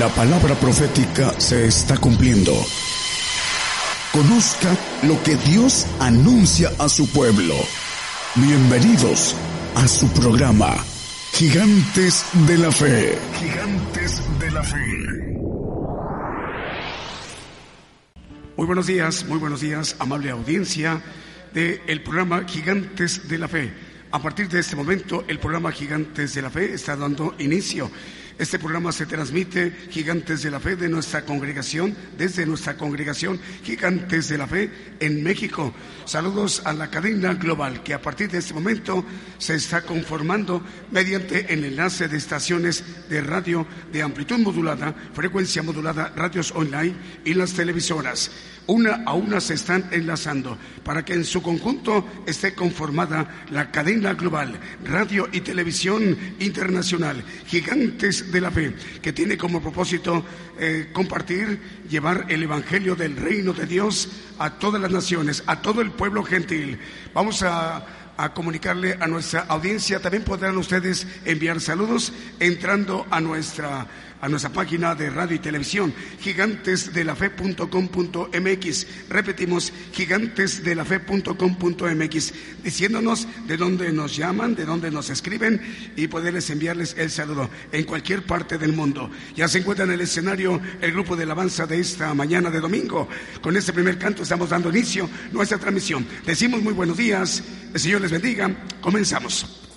La palabra profética se está cumpliendo. Conozca lo que Dios anuncia a su pueblo. Bienvenidos a su programa, Gigantes de la Fe. Gigantes de la Fe. Muy buenos días, muy buenos días, amable audiencia del programa Gigantes de la Fe. A partir de este momento, el programa Gigantes de la Fe está dando inicio. Este programa se transmite Gigantes de la Fe de nuestra congregación, desde nuestra congregación Gigantes de la Fe en México. Saludos a la cadena global que a partir de este momento se está conformando mediante el enlace de estaciones de radio de amplitud modulada, frecuencia modulada, radios online y las televisoras una a una se están enlazando para que en su conjunto esté conformada la cadena global, radio y televisión internacional, gigantes de la fe, que tiene como propósito eh, compartir, llevar el Evangelio del reino de Dios a todas las naciones, a todo el pueblo gentil. Vamos a a comunicarle a nuestra audiencia. También podrán ustedes enviar saludos entrando a nuestra a nuestra página de radio y televisión, gigantesdelafe.com.mx. Repetimos, gigantesdelafe.com.mx, diciéndonos de dónde nos llaman, de dónde nos escriben y poderles enviarles el saludo en cualquier parte del mundo. Ya se encuentra en el escenario el grupo de alabanza de esta mañana de domingo. Con este primer canto estamos dando inicio a nuestra transmisión. Decimos muy buenos días, el Señor les bendiga. Comenzamos.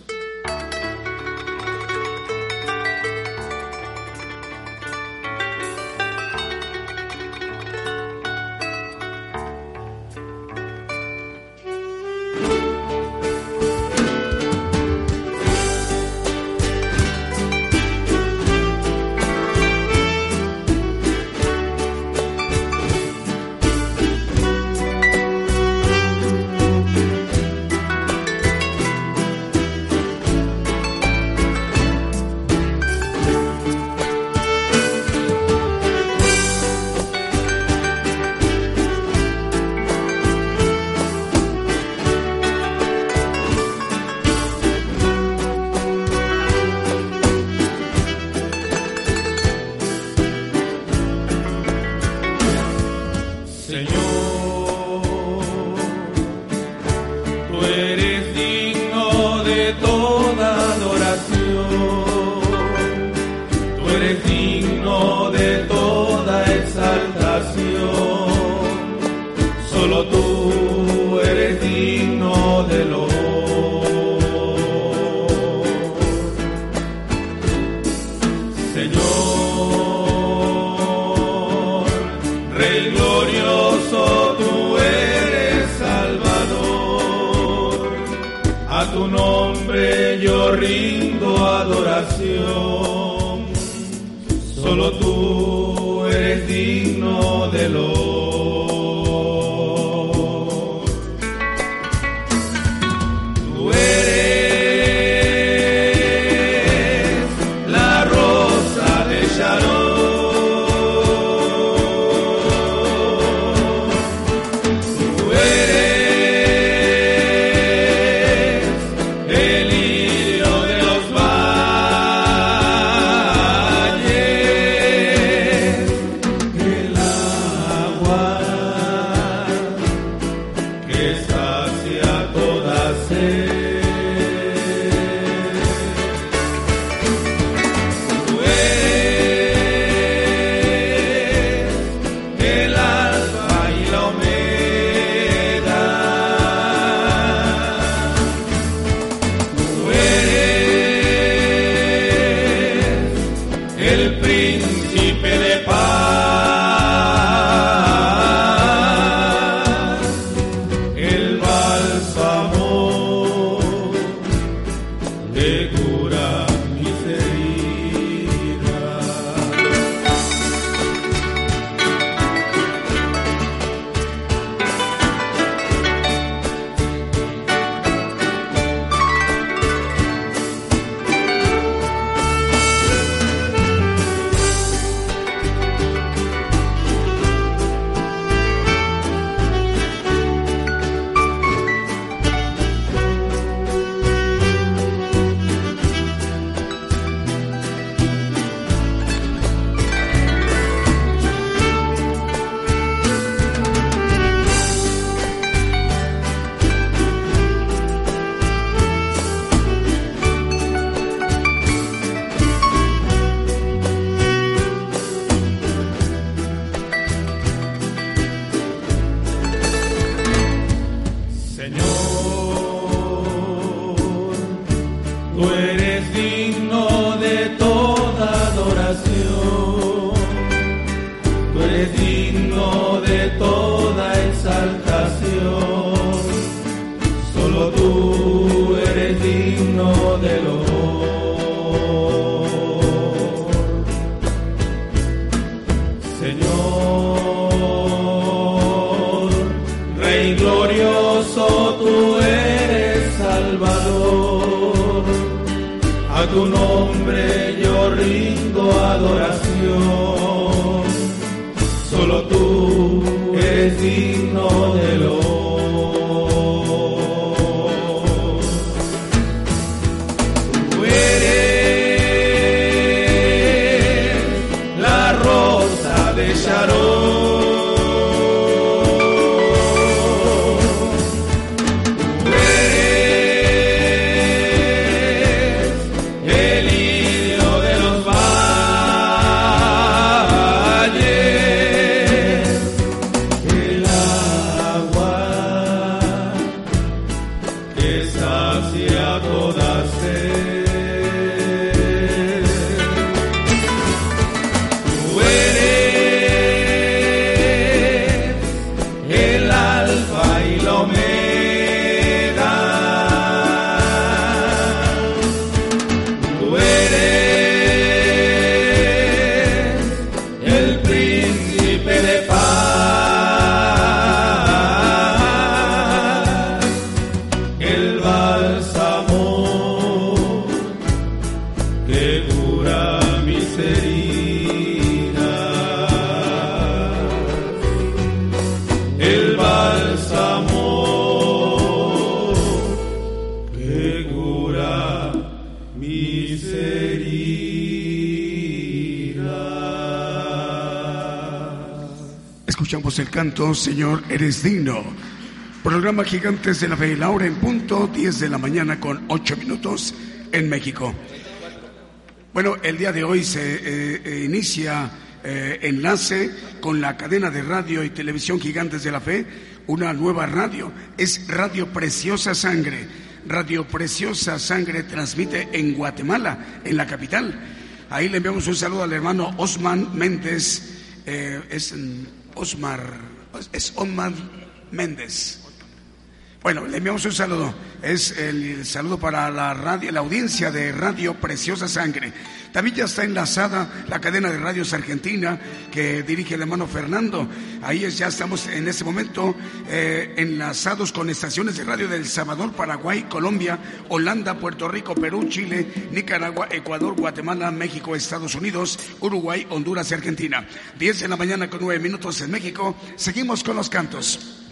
Señor, eres digno. Programa Gigantes de la Fe, la hora en punto, 10 de la mañana con 8 minutos en México. Bueno, el día de hoy se eh, eh, inicia eh, enlace con la cadena de radio y televisión Gigantes de la Fe, una nueva radio. Es Radio Preciosa Sangre. Radio Preciosa Sangre transmite en Guatemala, en la capital. Ahí le enviamos un saludo al hermano Osman Méndez. es Osmar es Omar Méndez. Bueno, le enviamos un saludo. Es el saludo para la radio, la audiencia de Radio Preciosa Sangre. También ya está enlazada la cadena de radios argentina que dirige el hermano Fernando. Ahí ya estamos en este momento eh, enlazados con estaciones de radio del Salvador, Paraguay, Colombia, Holanda, Puerto Rico, Perú, Chile, Nicaragua, Ecuador, Guatemala, México, Estados Unidos, Uruguay, Honduras y Argentina. Diez de la mañana con nueve minutos en México. Seguimos con los cantos.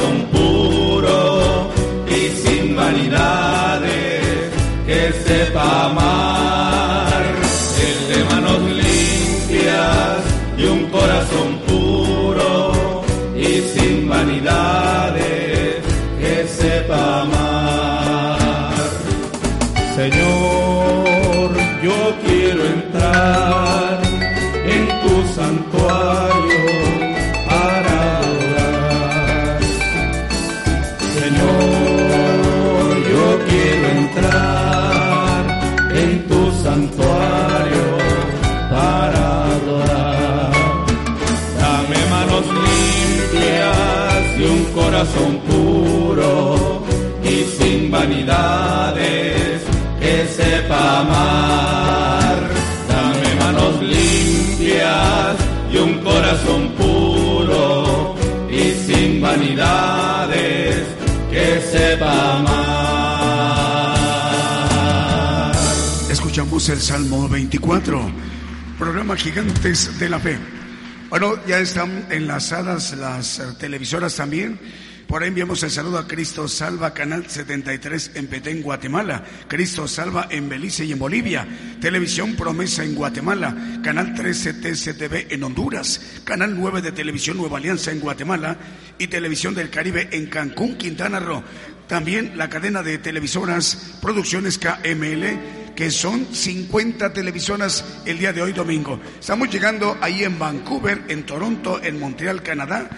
Corazón puro y sin vanidades que sepa amar. Sepa amar. Dame manos limpias y un corazón puro y sin vanidades que sepa amar. Escuchamos el Salmo 24, programa Gigantes de la Fe. Bueno, ya están enlazadas las eh, televisoras también. Por ahí enviamos el saludo a Cristo Salva, Canal 73 en Petén, Guatemala. Cristo Salva en Belice y en Bolivia. Televisión Promesa en Guatemala. Canal 13 TCTV en Honduras. Canal 9 de Televisión Nueva Alianza en Guatemala. Y Televisión del Caribe en Cancún, Quintana Roo. También la cadena de televisoras Producciones KML, que son 50 televisoras el día de hoy domingo. Estamos llegando ahí en Vancouver, en Toronto, en Montreal, Canadá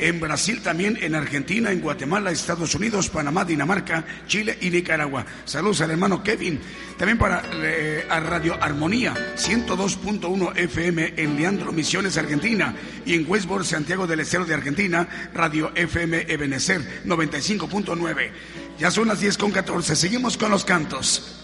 en Brasil también, en Argentina, en Guatemala, Estados Unidos, Panamá, Dinamarca, Chile y Nicaragua. Saludos al hermano Kevin. También para eh, Radio Armonía, 102.1 FM en Leandro Misiones, Argentina. Y en Westboro, Santiago del Estero de Argentina, Radio FM Ebenecer, 95.9. Ya son las 10 con 14. Seguimos con los cantos.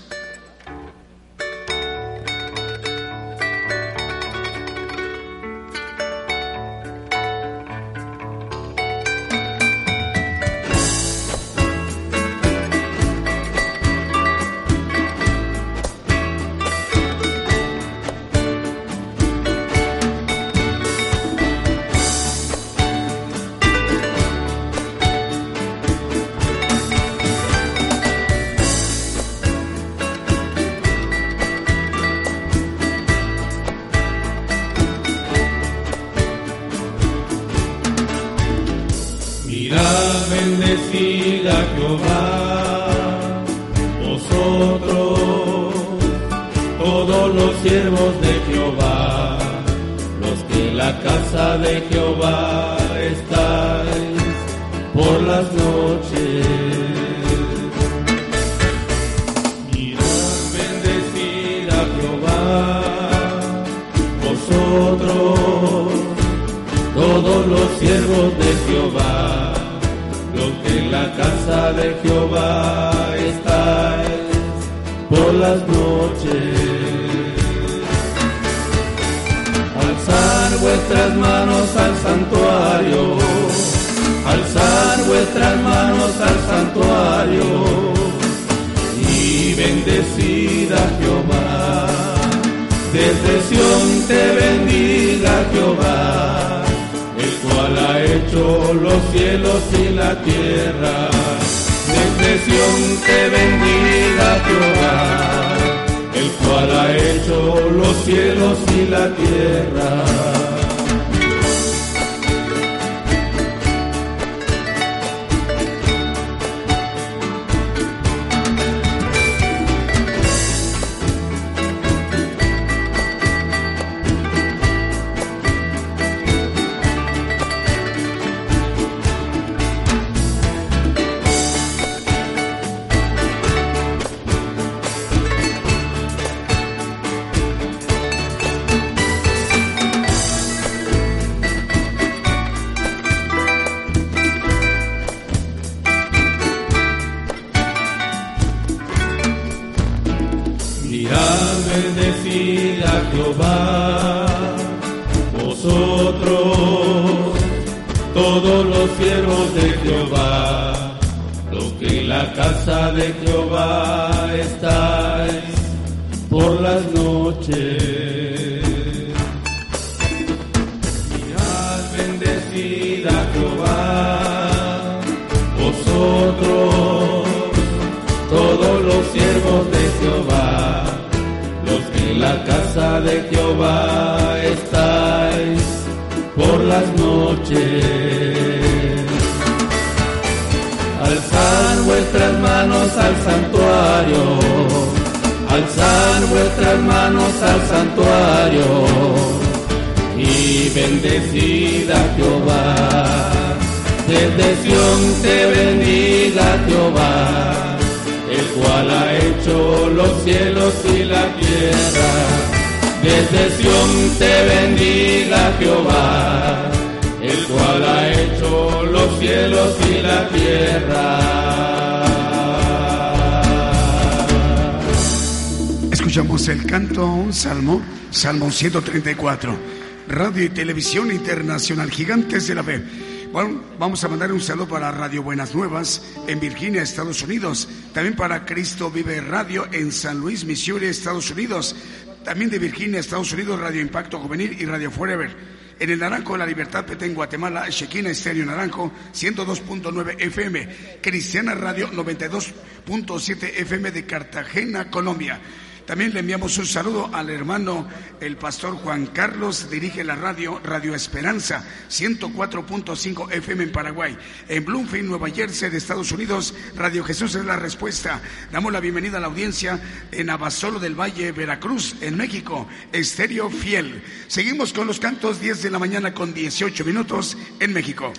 Hecho los cielos y la tierra. Desde Sión te bendiga Jehová, el cual ha hecho los cielos y la tierra. 134, Radio y Televisión Internacional, Gigantes de la Fe. Bueno, vamos a mandar un saludo para Radio Buenas Nuevas en Virginia, Estados Unidos. También para Cristo Vive Radio en San Luis, Missouri, Estados Unidos. También de Virginia, Estados Unidos, Radio Impacto Juvenil y Radio Forever en el Naranjo La Libertad Petén, Guatemala, Shequina Estéreo Naranjo, 102.9 FM, Cristiana Radio 92.7 FM de Cartagena, Colombia. También le enviamos un saludo al hermano, el pastor Juan Carlos, dirige la radio Radio Esperanza, 104.5 FM en Paraguay. En Bloomfield, Nueva Jersey, de Estados Unidos, Radio Jesús es la respuesta. Damos la bienvenida a la audiencia en Abasolo del Valle, Veracruz, en México, Estéreo Fiel. Seguimos con los cantos 10 de la mañana con 18 minutos en México.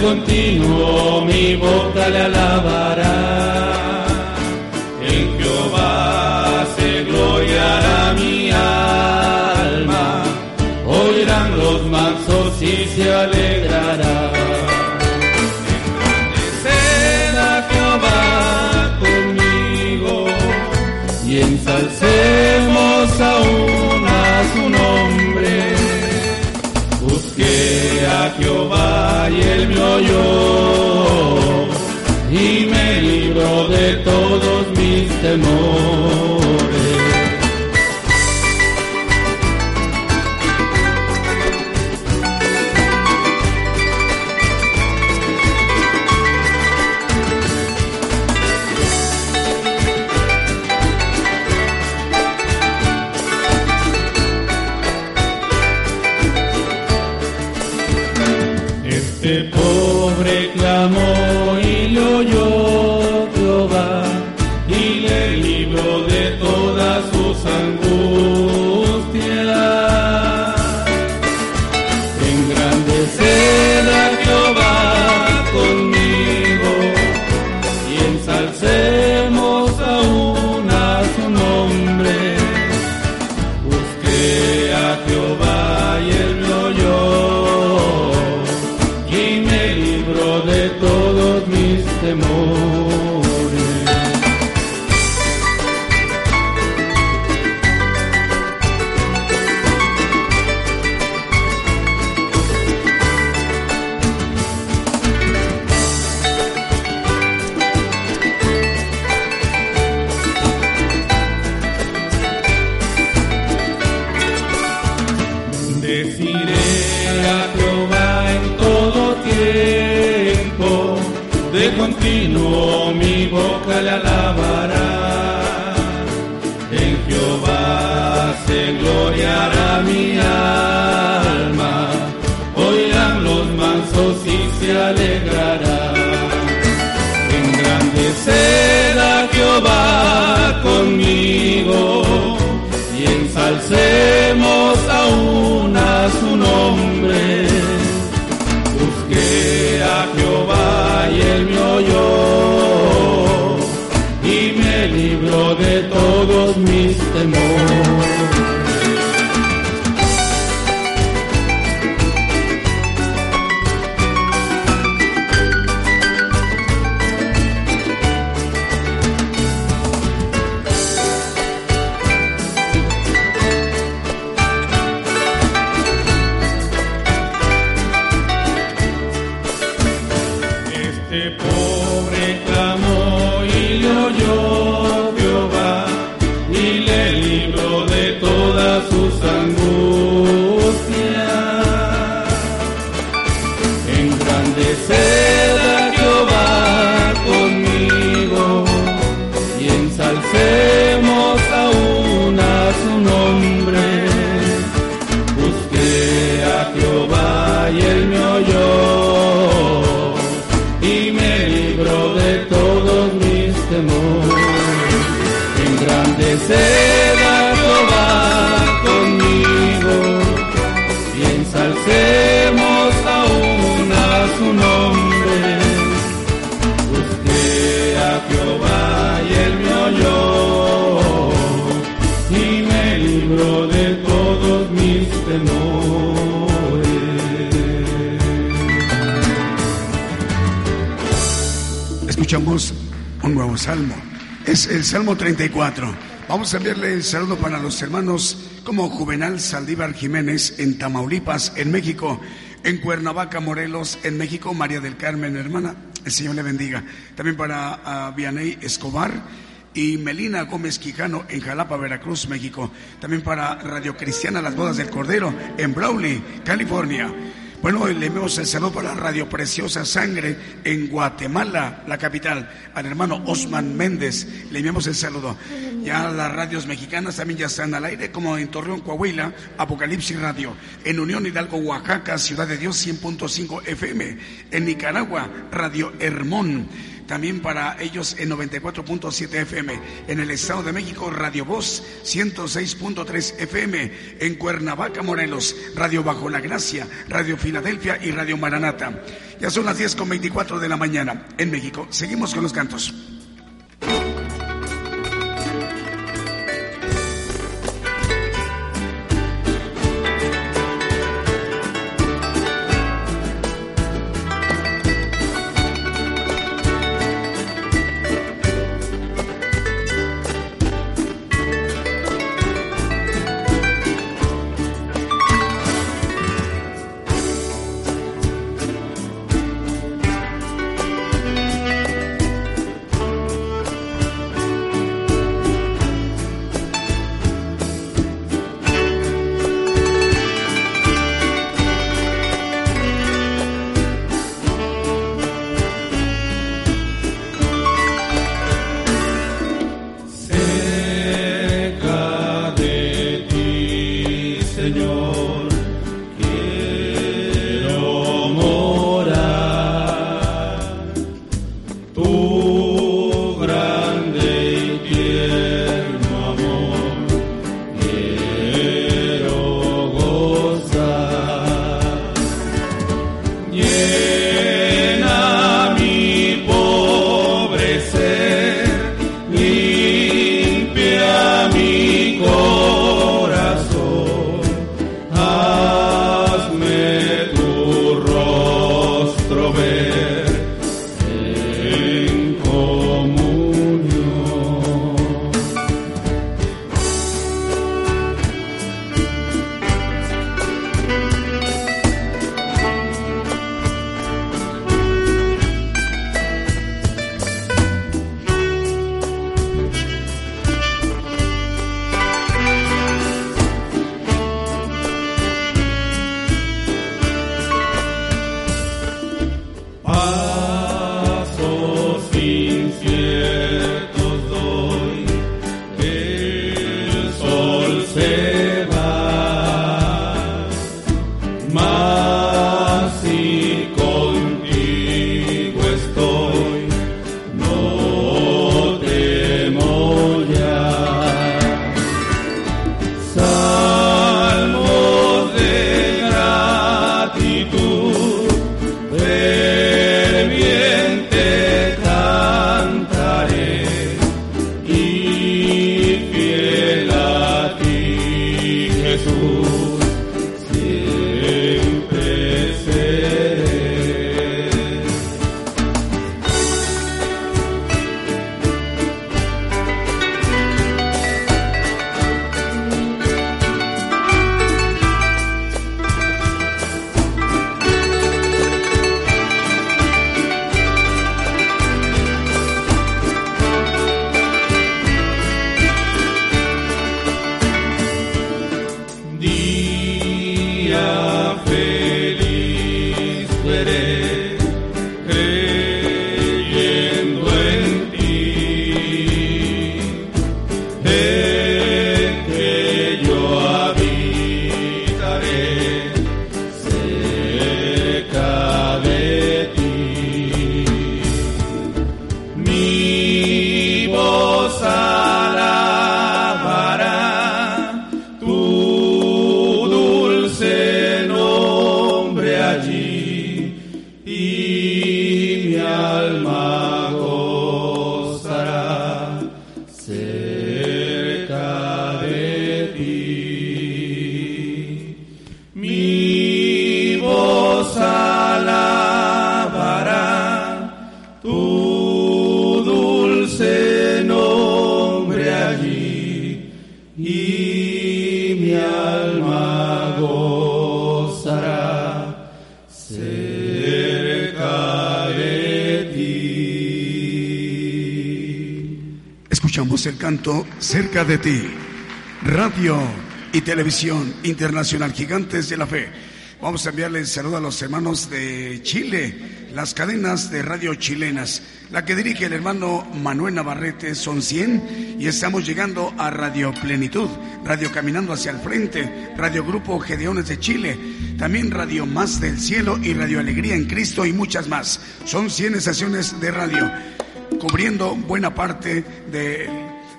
Continuo mi boca le alabará. En Jehová se gloriará mi alma, oirán los mansos y se alegrará. De todos mis temores. Salmo. Es el Salmo 34. Vamos a enviarle el saludo para los hermanos como Juvenal Saldívar Jiménez en Tamaulipas, en México, en Cuernavaca, Morelos, en México, María del Carmen, hermana. El Señor le bendiga. También para uh, Vianey Escobar y Melina Gómez Quijano en Jalapa, Veracruz, México. También para Radio Cristiana Las Bodas del Cordero en Brawley, California. Bueno, le enviamos el saludo para la Radio Preciosa Sangre en Guatemala, la capital, al hermano Osman Méndez. Le enviamos el saludo. Ya las radios mexicanas también ya están al aire, como en Torreón, Coahuila, Apocalipsis Radio. En Unión Hidalgo, Oaxaca, Ciudad de Dios, 100.5 FM. En Nicaragua, Radio Hermón también para ellos en 94.7 FM. En el Estado de México, Radio Voz 106.3 FM. En Cuernavaca, Morelos, Radio Bajo la Gracia, Radio Filadelfia y Radio Maranata. Ya son las 10 con 24 de la mañana en México. Seguimos con los cantos. Cerca de ti. Radio y Televisión Internacional Gigantes de la Fe. Vamos a enviarle el saludo a los hermanos de Chile, las cadenas de radio chilenas. La que dirige el hermano Manuel Navarrete son 100 y estamos llegando a Radio Plenitud, Radio Caminando hacia el Frente, Radio Grupo Gedeones de Chile, también Radio Más del Cielo y Radio Alegría en Cristo y muchas más. Son 100 estaciones de radio cubriendo buena parte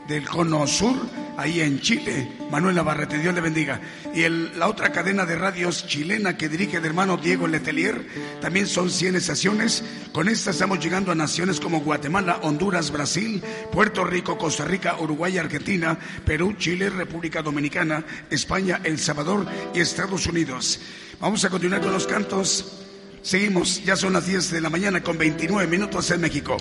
del cono sur, ahí en Chile. Manuel Navarrete, Dios le bendiga. Y la otra cadena de radios chilena que dirige el hermano Diego Letelier, también son 100 estaciones. Con esta estamos llegando a naciones como Guatemala, Honduras, Brasil, Puerto Rico, Costa Rica, Uruguay, Argentina, Perú, Chile, República Dominicana, España, El Salvador y Estados Unidos. Vamos a continuar con los cantos. Seguimos, ya son las 10 de la mañana con 29 minutos en México.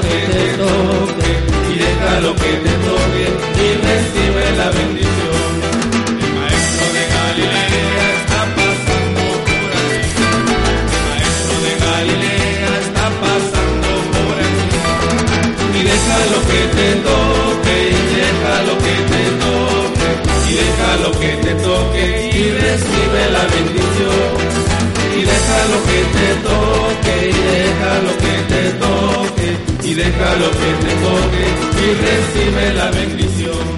que te toque, y déjalo que te lo que te toque y recibe la bendición.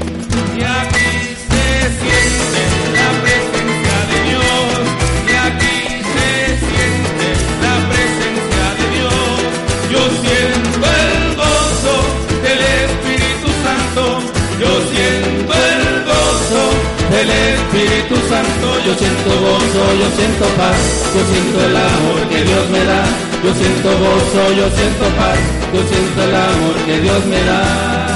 Espíritu Santo, yo siento gozo, yo siento paz, yo siento el amor que Dios me da, yo siento gozo, yo siento paz, yo siento el amor que Dios me da.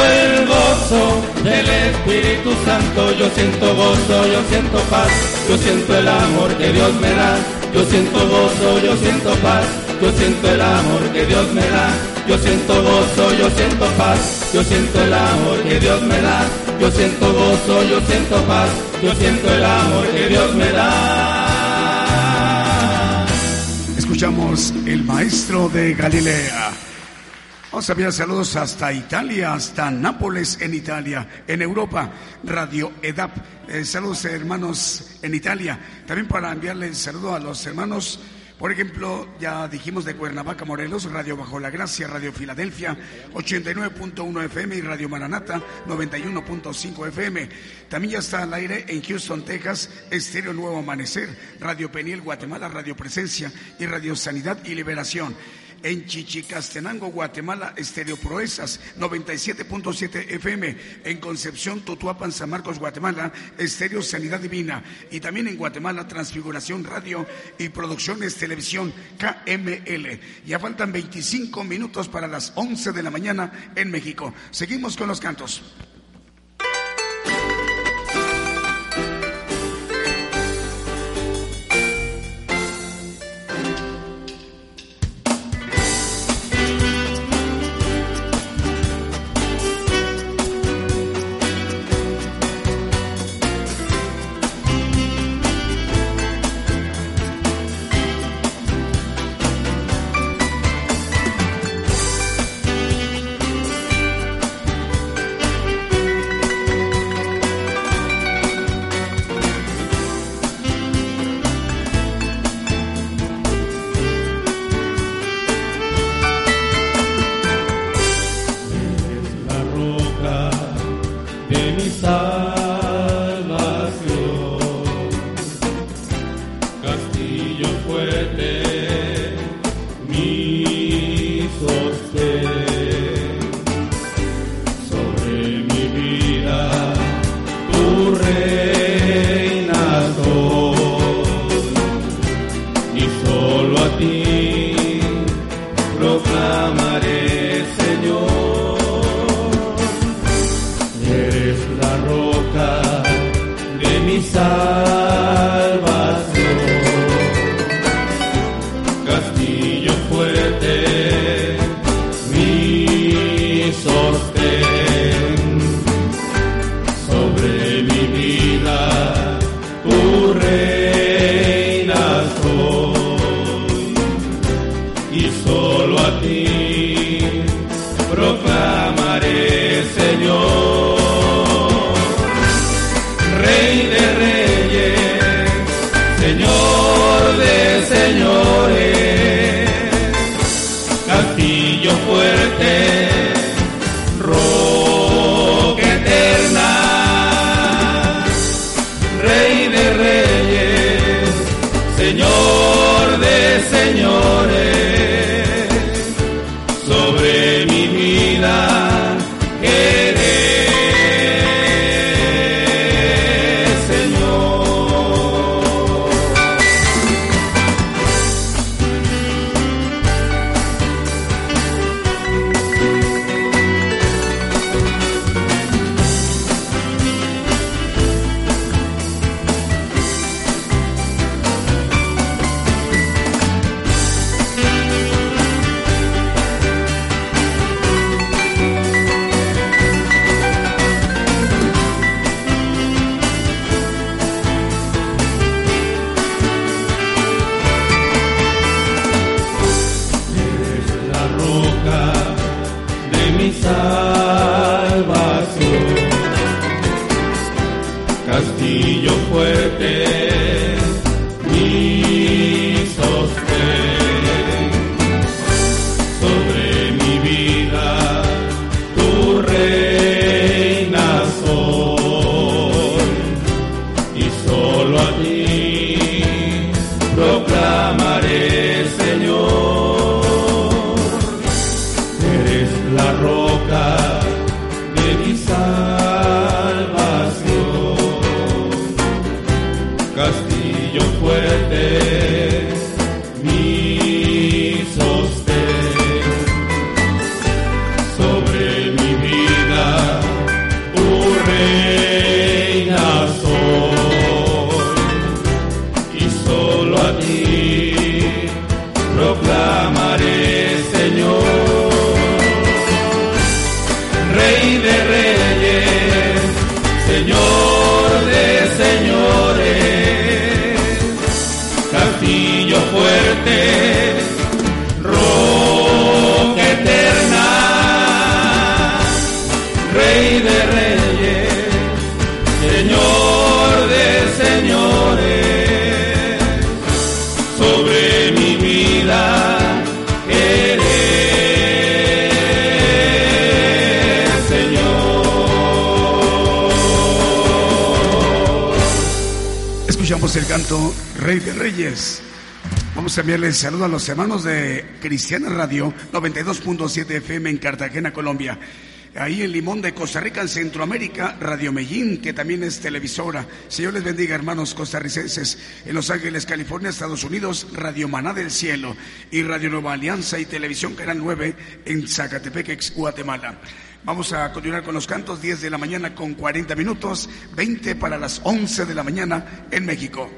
siento el gozo del Espíritu Santo, yo siento gozo, yo siento paz, yo siento el amor que Dios me da, yo siento gozo, yo siento paz, yo siento el amor que Dios me da, yo siento gozo, yo siento paz, yo siento el amor que Dios me da, yo siento gozo, yo siento paz, yo siento el amor que Dios me da. Escuchamos el maestro de Galilea. Vamos a enviar saludos hasta Italia, hasta Nápoles en Italia, en Europa, Radio EDAP. Eh, saludos hermanos en Italia. También para enviarle el saludo a los hermanos, por ejemplo, ya dijimos de Cuernavaca, Morelos, Radio Bajo la Gracia, Radio Filadelfia, 89.1 FM y Radio Maranata, 91.5 FM. También ya está al aire en Houston, Texas, Estéreo Nuevo Amanecer, Radio Peniel, Guatemala, Radio Presencia y Radio Sanidad y Liberación en Chichicastenango, Guatemala, Estéreo Proezas, 97.7 FM, en Concepción, Tutuapan, San Marcos, Guatemala, Estéreo Sanidad Divina, y también en Guatemala, Transfiguración Radio y Producciones Televisión KML. Ya faltan 25 minutos para las 11 de la mañana en México. Seguimos con los cantos. Saludo a los hermanos de Cristiana Radio 92.7 FM en Cartagena, Colombia. Ahí en Limón de Costa Rica, en Centroamérica, Radio Medellín, que también es televisora. Señor les bendiga, hermanos costarricenses. En Los Ángeles, California, Estados Unidos, Radio Maná del Cielo y Radio Nueva Alianza y Televisión Canal 9 en Zacatepec, Guatemala. Vamos a continuar con los cantos, 10 de la mañana con 40 minutos, 20 para las 11 de la mañana en México.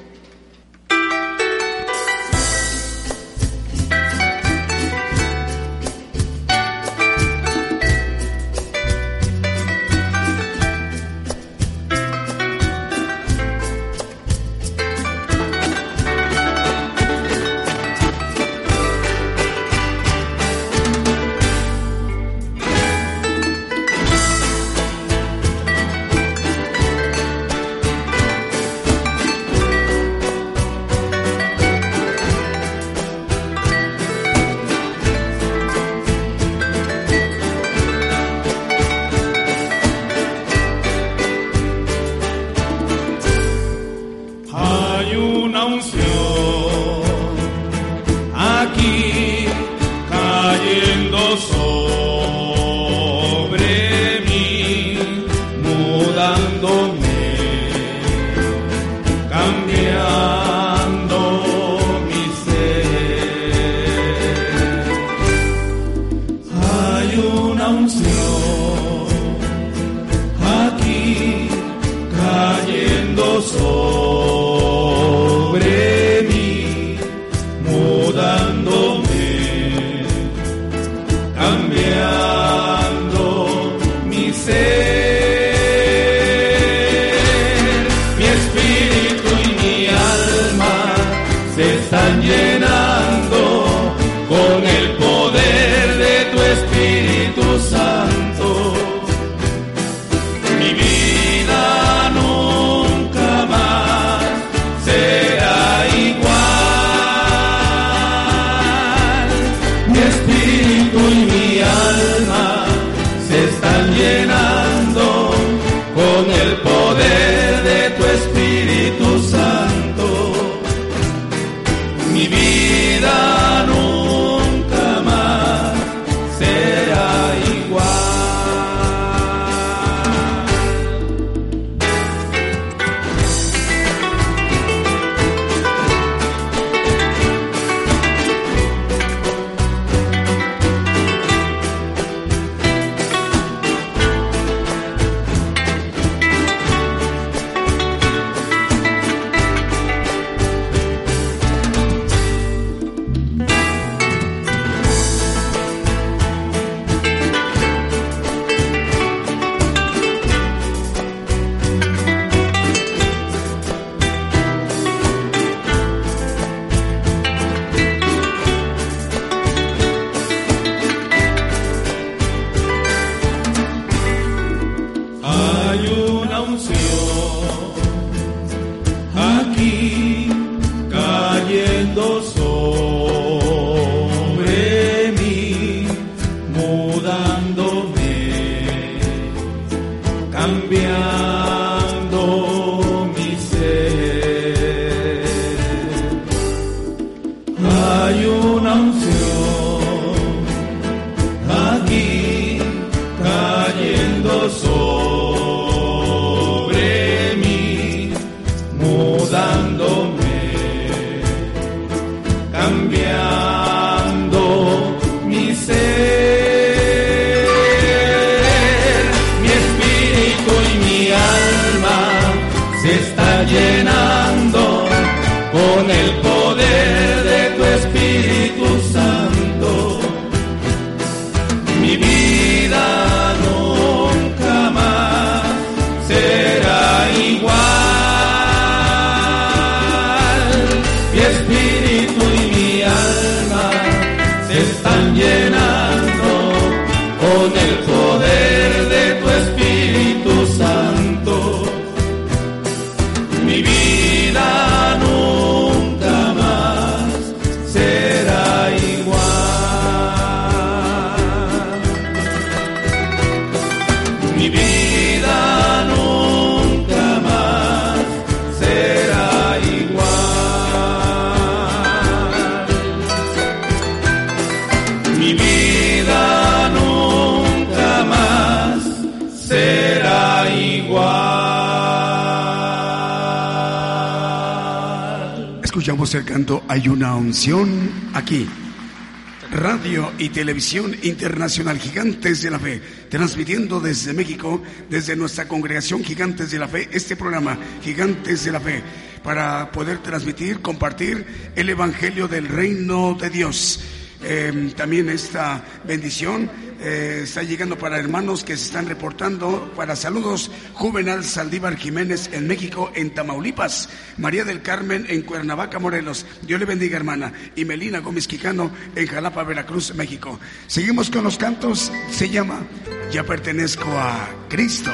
Atención aquí. Radio y Televisión Internacional Gigantes de la Fe, transmitiendo desde México, desde nuestra congregación Gigantes de la Fe, este programa Gigantes de la Fe, para poder transmitir, compartir el Evangelio del Reino de Dios. Em, también esta bendición eh, está llegando para hermanos que se están reportando, para saludos Juvenal Saldívar Jiménez en México, en Tamaulipas, María del Carmen en Cuernavaca, Morelos. Dios le bendiga, hermana. Y Melina Gómez Quijano en Jalapa, Veracruz, México. Seguimos con los cantos. Se llama Ya pertenezco a Cristo.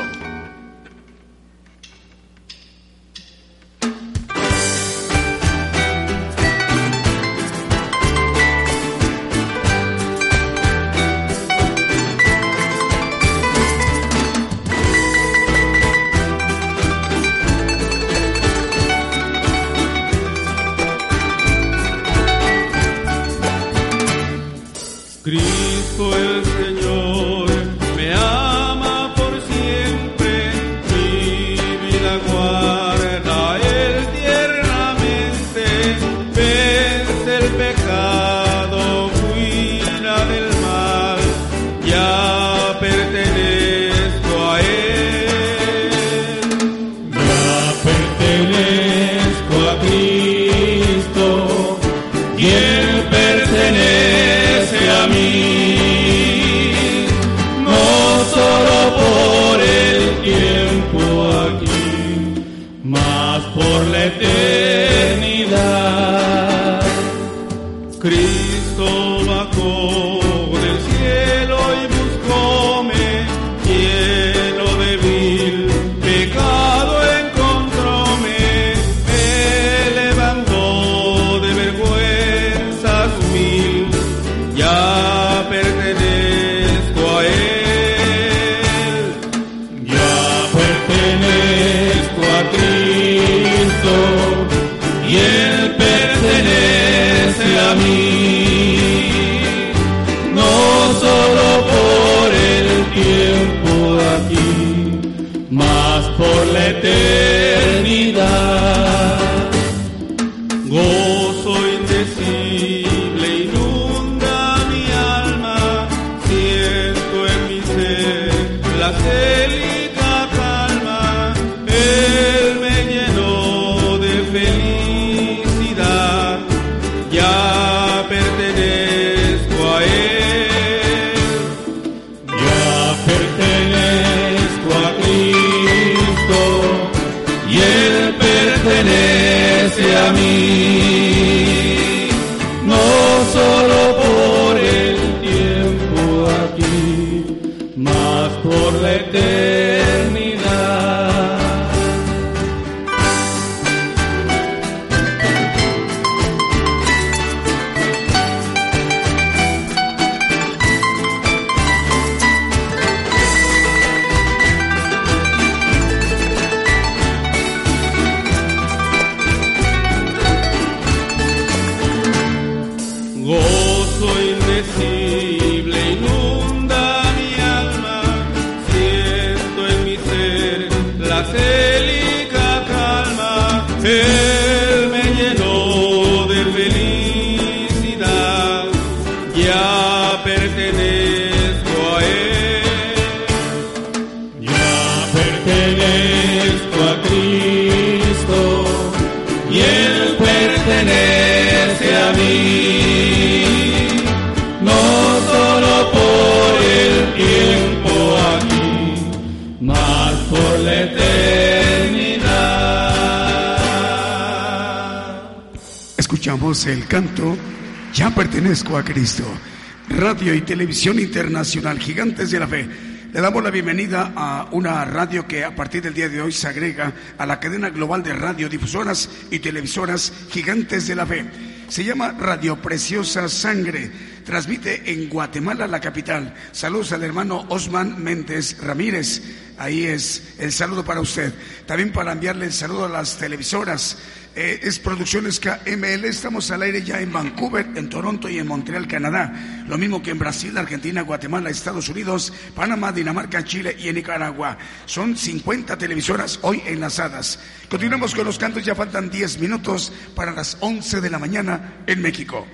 Televisión Internacional, Gigantes de la Fe. Le damos la bienvenida a una radio que a partir del día de hoy se agrega a la cadena global de radiodifusoras y televisoras Gigantes de la Fe. Se llama Radio Preciosa Sangre. Transmite en Guatemala, la capital. Saludos al hermano Osman Méndez Ramírez. Ahí es el saludo para usted. También para enviarle el saludo a las televisoras eh, es Producciones KML. Estamos al aire ya en Vancouver, en Toronto y en Montreal, Canadá. Lo mismo que en Brasil, Argentina, Guatemala, Estados Unidos, Panamá, Dinamarca, Chile y en Nicaragua. Son 50 televisoras hoy enlazadas. Continuamos con los cantos. Ya faltan 10 minutos para las 11 de la mañana en México.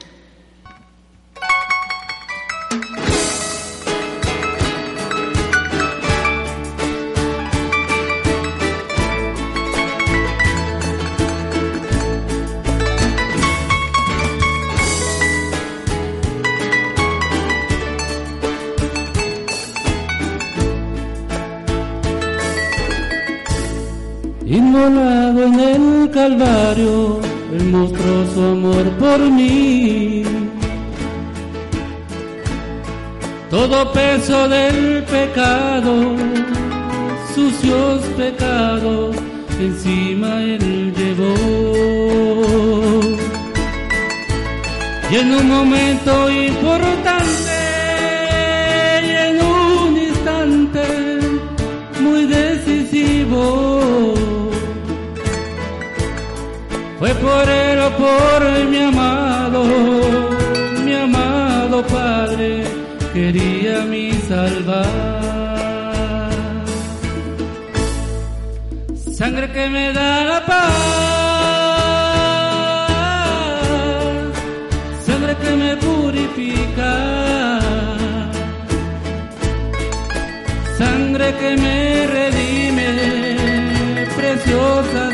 Calvario, Él mostró su amor por mí. Todo peso del pecado, sucios pecados, encima Él llevó. Y en un momento importante, fue por él o por mi amado, mi amado Padre, quería mi salvar. Sangre que me da la paz, sangre que me purifica, sangre que me redime, preciosa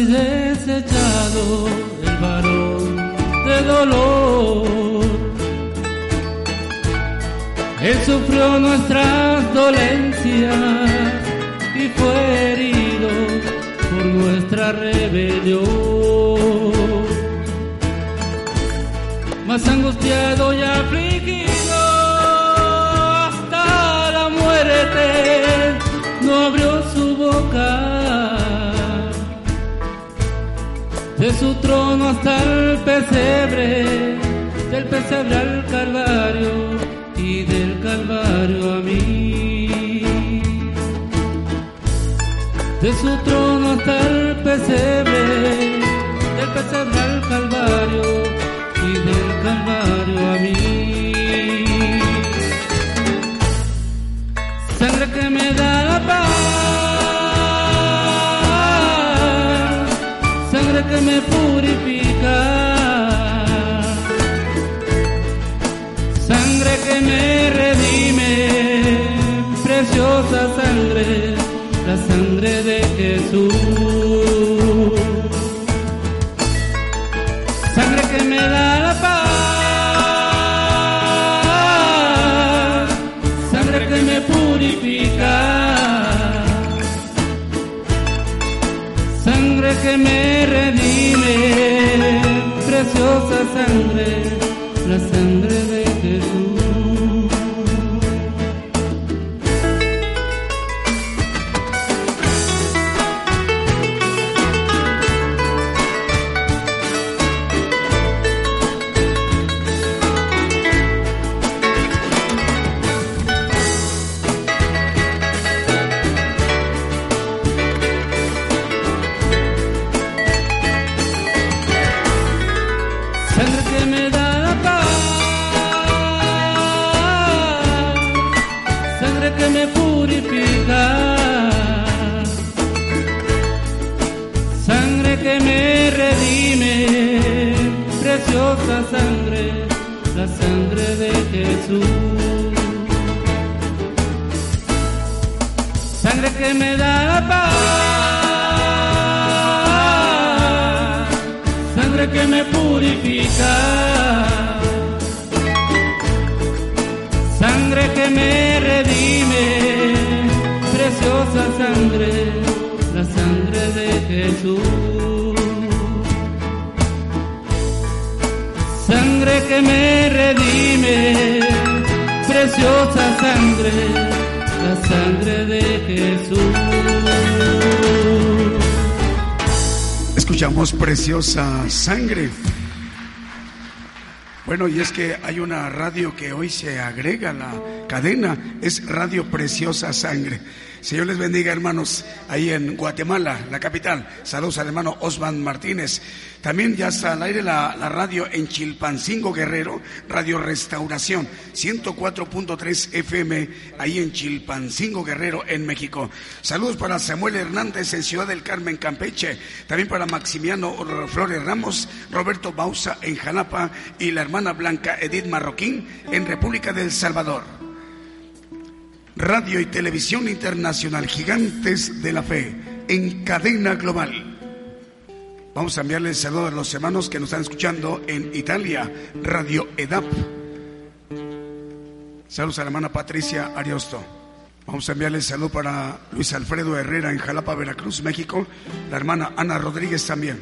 Y desechado, el varón de dolor. Él sufrió nuestras dolencias y fue herido por nuestra rebelión. Más angustiado y afligido su trono hasta el pesebre, del pesebre al Calvario y del Calvario a mí. De su trono hasta el pesebre, del pesebre al Calvario y del Calvario a mí. Purifica, sangre que me redime, preciosa sangre, la sangre de Jesús. Preciosa sangre, la sangre sangre. Bueno, y es que hay una radio que hoy se agrega a la cadena, es Radio Preciosa Sangre. Señor les bendiga, hermanos, ahí en Guatemala, la capital. Saludos al hermano Osman Martínez. También ya está al aire la, la radio en Chilpancingo Guerrero, Radio Restauración, 104.3 FM, ahí en Chilpancingo Guerrero, en México. Saludos para Samuel Hernández en Ciudad del Carmen, Campeche. También para Maximiano Flores Ramos, Roberto Bausa en Jalapa y la hermana Blanca Edith Marroquín en República del Salvador. Radio y Televisión Internacional, Gigantes de la Fe, en cadena global. Vamos a enviarle el saludo a los hermanos que nos están escuchando en Italia, Radio EDAP. Saludos a la hermana Patricia Ariosto. Vamos a enviarle el saludo para Luis Alfredo Herrera en Jalapa, Veracruz, México. La hermana Ana Rodríguez también.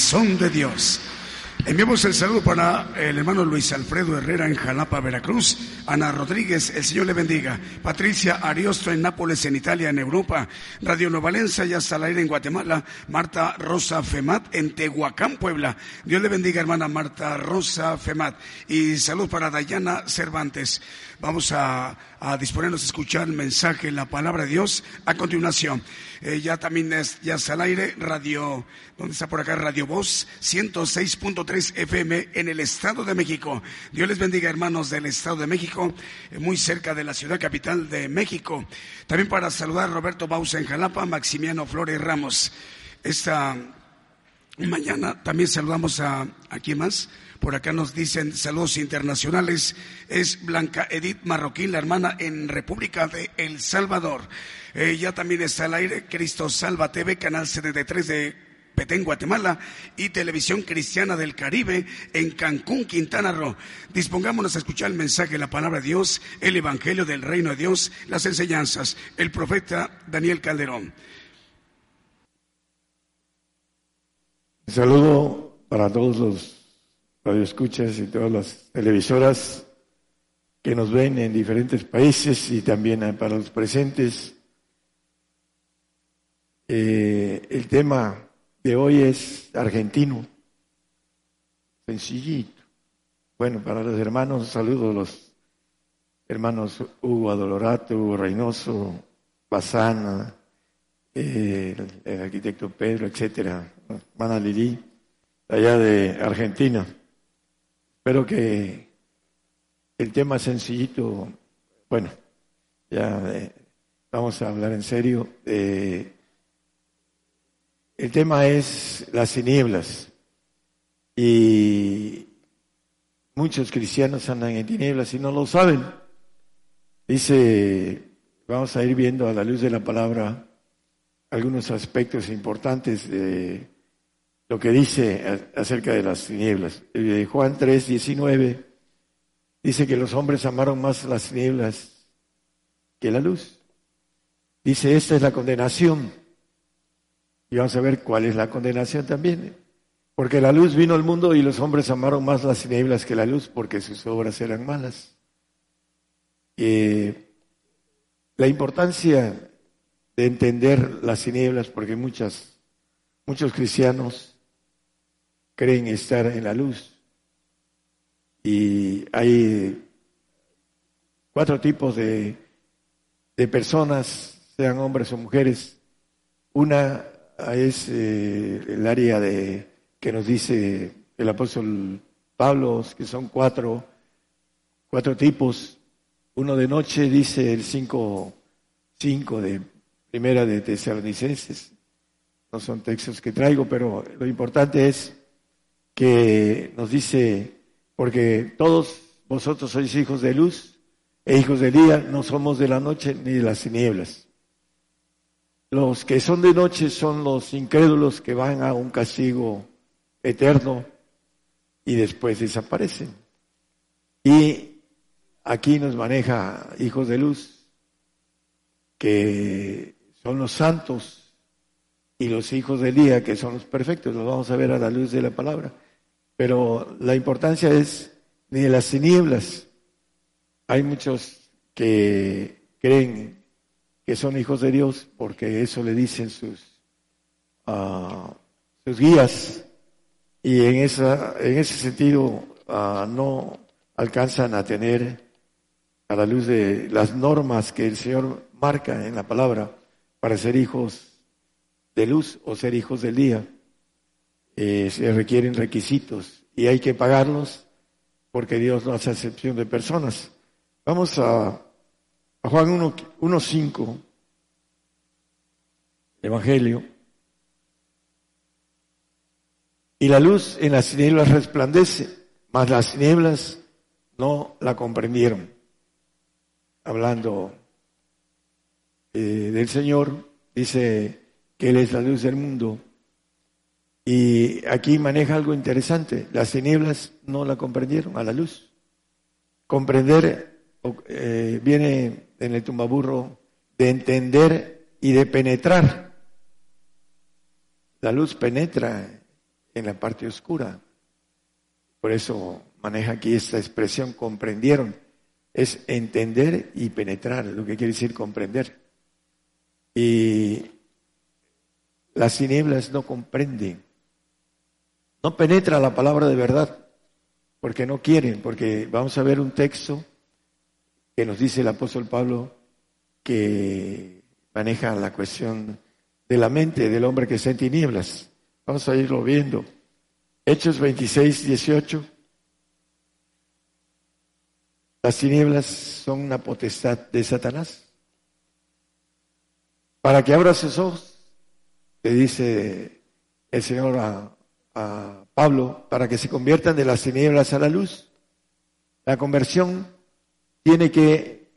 Corazón de Dios. Enviamos el saludo para el hermano Luis Alfredo Herrera en Jalapa, Veracruz. Ana Rodríguez, el Señor le bendiga. Patricia Ariosto en Nápoles, en Italia, en Europa. Radio Novalenza, ya está al aire en Guatemala. Marta Rosa Femat en Tehuacán, Puebla. Dios le bendiga, hermana Marta Rosa Femat. Y salud para Dayana Cervantes. Vamos a, disponernos a escuchar el mensaje, la palabra de Dios a continuación. Eh, ya también es, ya está al aire, radio, ¿dónde está por acá? Radio Voz, 106.3 FM en el Estado de México. Dios les bendiga, hermanos del Estado de México, eh, muy cerca de la ciudad capital de México. También para saludar a Roberto Bausa en Jalapa, Maximiano Flores Ramos. Esta mañana también saludamos a, ¿a quién más? Por acá nos dicen saludos internacionales. Es Blanca Edith Marroquín, la hermana en República de El Salvador. Ella también está al aire, Cristo Salva TV, canal 73 de Petén, Guatemala, y Televisión Cristiana del Caribe en Cancún, Quintana Roo. Dispongámonos a escuchar el mensaje, la palabra de Dios, el Evangelio del Reino de Dios, las enseñanzas, el profeta Daniel Calderón. Saludo para todos los radioescuchas y todas las televisoras que nos ven en diferentes países y también para los presentes. Eh, el tema de hoy es argentino, sencillito. Bueno, para los hermanos, saludo a los hermanos Hugo Adolorato, Hugo Reynoso, Bazana, eh, el, arquitecto Pedro, etcétera, hermana Lili, allá de Argentina. Espero que el tema sencillito, bueno, ya eh, vamos a hablar en serio. Eh, el tema es las tinieblas y muchos cristianos andan en tinieblas y no lo saben. Dice, vamos a ir viendo a la luz de la palabra algunos aspectos importantes de lo que dice acerca de las tinieblas. Juan 3, 19 dice que los hombres amaron más las tinieblas que la luz. Dice, esta es la condenación. Y vamos a ver cuál es la condenación también. Porque la luz vino al mundo y los hombres amaron más las tinieblas que la luz porque sus obras eran malas. la importancia de entender las tinieblas, porque muchos cristianos creen estar en la luz. Y hay cuatro tipos de, de personas, sean hombres o mujeres. Una es eh, el área de que nos dice el apóstol Pablo, que son cuatro, cuatro tipos. Uno de noche dice el cinco, cinco de primera de Tesalonicenses. No son textos que traigo, pero lo importante es que nos dice, porque todos vosotros sois hijos de luz e hijos del día, no somos de la noche ni de las tinieblas. Los que son de noche son los incrédulos que van a un castigo eterno y después desaparecen. Y aquí nos maneja hijos de luz, que son los santos, y los hijos del día, que son los perfectos, los vamos a ver a la luz de la palabra. Pero la importancia es ni de las tinieblas. Hay muchos que creen que son hijos de Dios porque eso le dicen sus, uh, sus guías y en, esa, en ese sentido uh, no alcanzan a tener a la luz de las normas que el Señor marca en la palabra para ser hijos de luz o ser hijos del día. Eh, se requieren requisitos y hay que pagarlos porque Dios no hace excepción de personas. Vamos a, a Juan 1.5, Evangelio. Y la luz en las tinieblas resplandece, mas las tinieblas no la comprendieron. Hablando eh, del Señor, dice que Él es la luz del mundo. Y aquí maneja algo interesante. Las tinieblas no la comprendieron a la luz. Comprender eh, viene en el tumbaburro de entender y de penetrar. la luz penetra en la parte oscura. Por eso maneja aquí esta expresión comprendieron. Es entender y penetrar, lo que quiere decir comprender. Y las tinieblas no comprenden. No penetra la palabra de verdad, porque no quieren, porque vamos a ver un texto que nos dice el apóstol Pablo que maneja la cuestión de la mente del hombre que está en tinieblas. Vamos a irlo viendo. Hechos 26, 18. Las tinieblas son una potestad de Satanás. Para que abra sus ojos, le dice el Señor a, a Pablo, para que se conviertan de las tinieblas a la luz. La conversión tiene que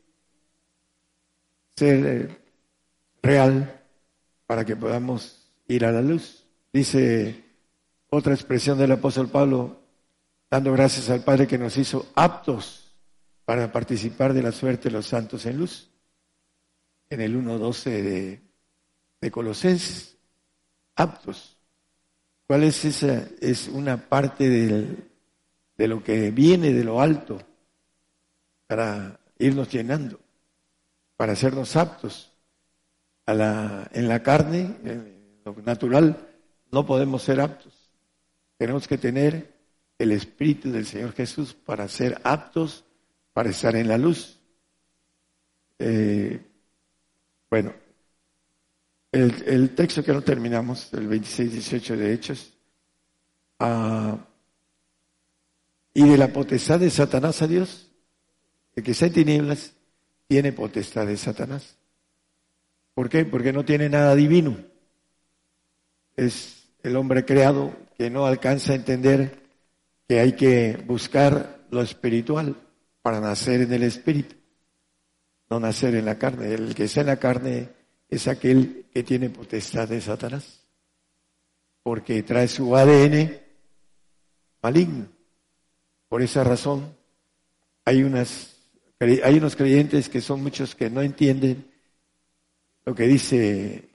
ser eh, real para que podamos ir a la luz. Dice otra expresión del apóstol Pablo, dando gracias al Padre que nos hizo aptos para participar de la suerte de los santos en luz. En el 1.12 de, de Colosenses, aptos. ¿Cuál es esa? Es una parte del, de lo que viene de lo alto para irnos llenando, para hacernos aptos a la, en la carne, en lo natural, no podemos ser aptos. Tenemos que tener el Espíritu del Señor Jesús para ser aptos, para estar en la luz. Eh, bueno, el, texto que no terminamos, el 26-18 de Hechos, ah, y de la potestad de Satanás a Dios, el que está en tinieblas tiene potestad de Satanás. ¿Por qué? Porque no tiene nada divino. Es el hombre creado que no alcanza a entender que hay que buscar lo espiritual para nacer en el espíritu, no nacer en la carne. El que está en la carne es aquel que tiene potestad de Satanás, porque trae su ADN maligno. Por esa razón hay unas hay unos creyentes que son muchos que no entienden lo que dice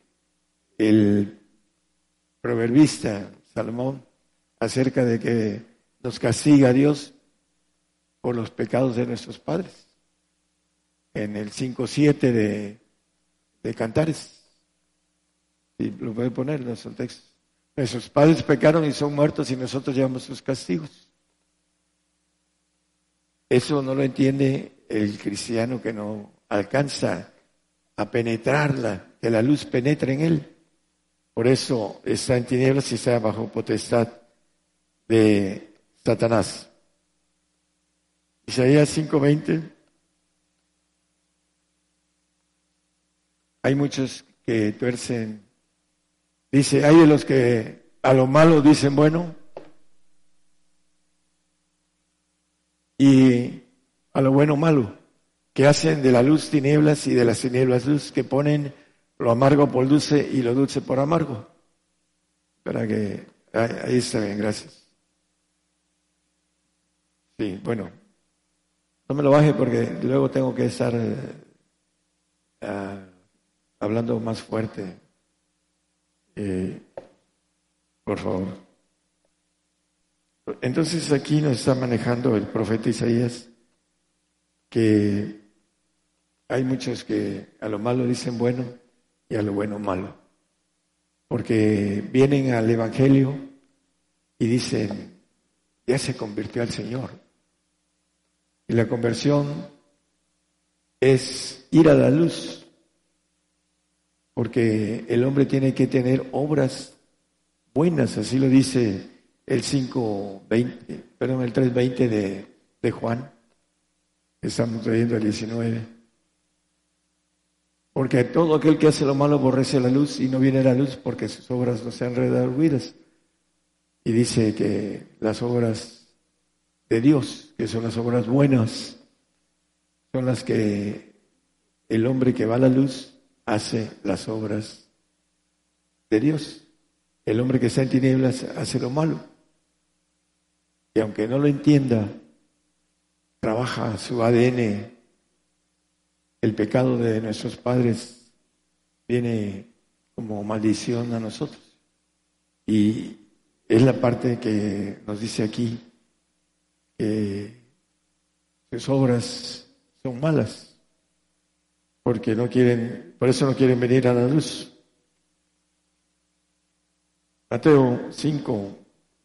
el proverbista Salomón acerca de que nos castiga Dios por los pecados de nuestros padres. En el 5.7 de, de Cantares. Si lo puede poner en son textos. Nuestros padres pecaron y son muertos y nosotros llevamos sus castigos. Eso no lo entiende el cristiano que no alcanza a penetrarla, que la luz penetre en él. Por eso está en tinieblas y está bajo potestad de Satanás. Isaías 5:20. Hay muchos que tuercen. Dice, hay de los que a lo malo dicen bueno y a lo bueno malo, que hacen de la luz tinieblas y de las tinieblas luz, que ponen lo amargo por dulce y lo dulce por amargo. Para que ahí está bien, gracias. Sí, bueno, no me lo baje porque luego tengo que estar ah, hablando más fuerte. Eh, por favor. Entonces aquí nos está manejando el profeta Isaías que hay muchos que a lo malo dicen bueno y a lo bueno malo. Porque vienen al Evangelio y dicen, ya se convirtió al Señor. Y la conversión es ir a la luz, porque el hombre tiene que tener obras buenas, así lo dice el 5.20, perdón, el 3.20 de, de Juan. Estamos leyendo el 19. Porque todo aquel que hace lo malo aborrece la luz y no viene la luz porque sus obras no sean redarguidas. Y dice que las obras de Dios, que son las obras buenas, son las que el hombre que va a la luz hace las obras de Dios. El hombre que está en tinieblas hace lo malo. Y aunque no lo entienda, trabaja su ADN, el pecado de nuestros padres viene como maldición a nosotros. Y es la parte que nos dice aquí que sus obras son malas, porque no quieren, por eso no quieren venir a la luz. Mateo 5,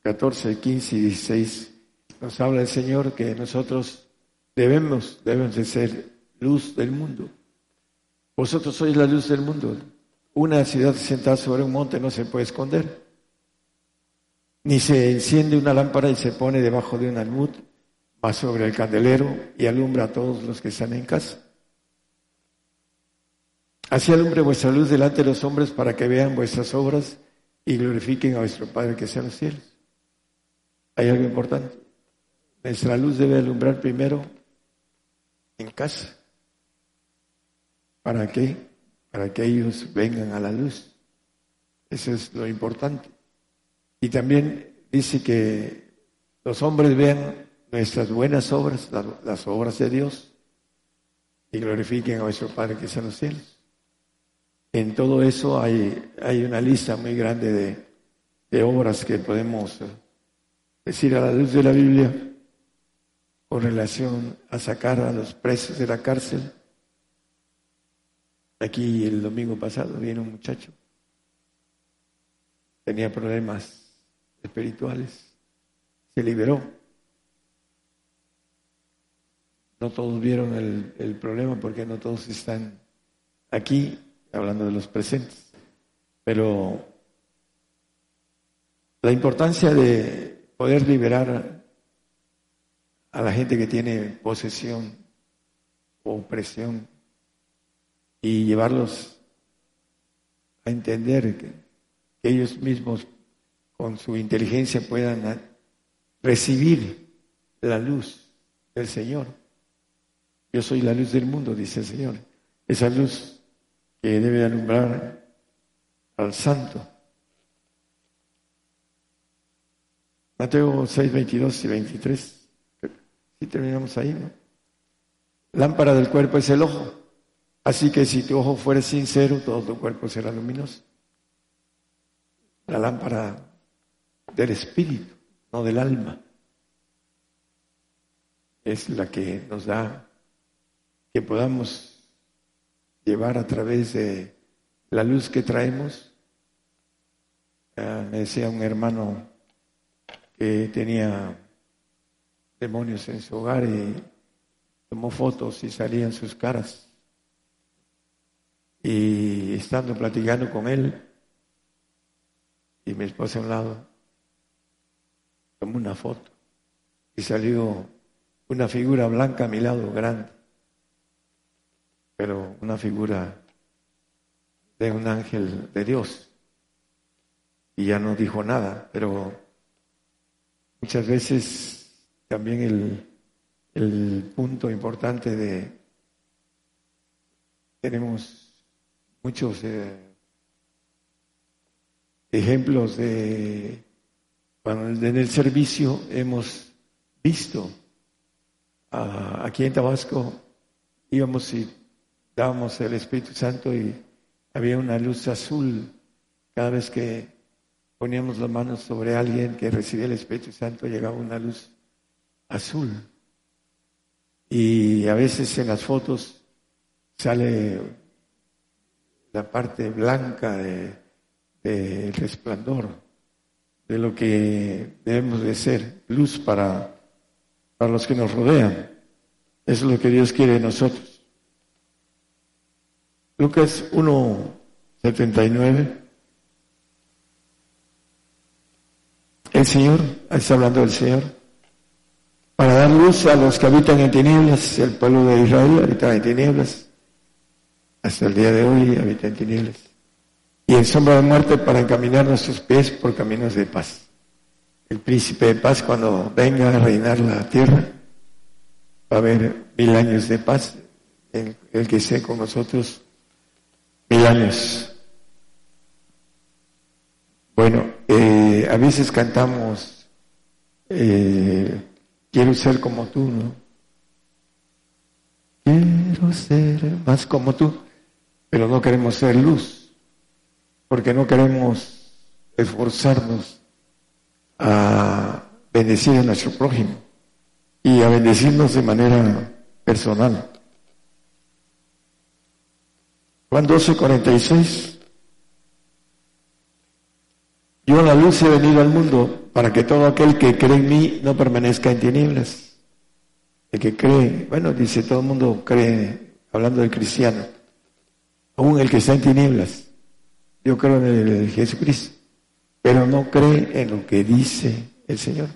14, 15 y 16 nos habla el Señor que nosotros debemos, debemos de ser luz del mundo. Vosotros sois la luz del mundo. Una ciudad sentada sobre un monte no se puede esconder. Ni se enciende una lámpara y se pone debajo de un almud, va sobre el candelero y alumbra a todos los que están en casa. Así alumbre vuestra luz delante de los hombres para que vean vuestras obras y glorifiquen a vuestro Padre que sea en los cielos. Hay algo importante. Nuestra luz debe alumbrar primero en casa. ¿Para qué? Para que ellos vengan a la luz. Eso es lo importante. Y también dice que los hombres vean nuestras buenas obras, las obras de Dios, y glorifiquen a nuestro Padre que está en los cielos. En todo eso hay, hay una lista muy grande de, de obras que podemos decir a la luz de la Biblia con relación a sacar a los presos de la cárcel. Aquí el domingo pasado viene un muchacho, tenía problemas espirituales, se liberó. No todos vieron el, el problema porque no todos están aquí hablando de los presentes, pero la importancia de poder liberar a la gente que tiene posesión o opresión y llevarlos a entender que, ellos mismos con su inteligencia puedan recibir la luz del Señor. Yo soy la luz del mundo, dice el Señor. Esa luz que debe alumbrar al santo. Mateo 6, 22 y 23 terminamos ahí, ¿no? Lámpara del cuerpo es el ojo. Así que si tu ojo fuera sincero, todo tu cuerpo será luminoso. La lámpara del espíritu, no del alma, es la que nos da que podamos llevar a través de la luz que traemos. me decía un hermano que tenía demonios en su hogar y tomó fotos y salían sus caras. Y estando platicando con él, y mi esposa a un lado, tomó una foto y salió una figura blanca a mi lado, grande, pero una figura de un ángel de Dios. Y ya no dijo nada, pero muchas veces también el, el punto importante de tenemos muchos eh, ejemplos de cuando en el servicio hemos visto aquí en Tabasco íbamos y dábamos el Espíritu Santo y había una luz azul cada vez que poníamos las manos sobre alguien que recibía el Espíritu Santo llegaba una luz azul. Y a veces en las fotos sale la parte blanca del de, resplandor, de lo que debemos de ser, luz para, para los que nos rodean. Eso es lo que Dios quiere de nosotros. Lucas 1.79. El Señor, está hablando del Señor, para dar luz a los que habitan en tinieblas, el pueblo de Israel habitaba en tinieblas, hasta el día de hoy habita en tinieblas, y en sombra de muerte para encaminar nuestros pies por caminos de paz. El príncipe de paz cuando venga a reinar la tierra, va a haber mil años de paz, el, que esté con nosotros mil años. Bueno, eh, a veces cantamos eh, Quiero ser como tú, ¿no? Quiero ser más como tú, pero no queremos ser luz, porque no queremos esforzarnos a bendecir a nuestro prójimo y a bendecirnos de manera personal. Juan 12, 46. Yo la luz he venido al mundo para que todo aquel que cree en mí no permanezca en tinieblas. El que cree, bueno, dice todo el mundo cree, hablando del cristiano, aún el que está en tinieblas. Yo creo en el Jesucristo, pero no cree en lo que dice el Señor.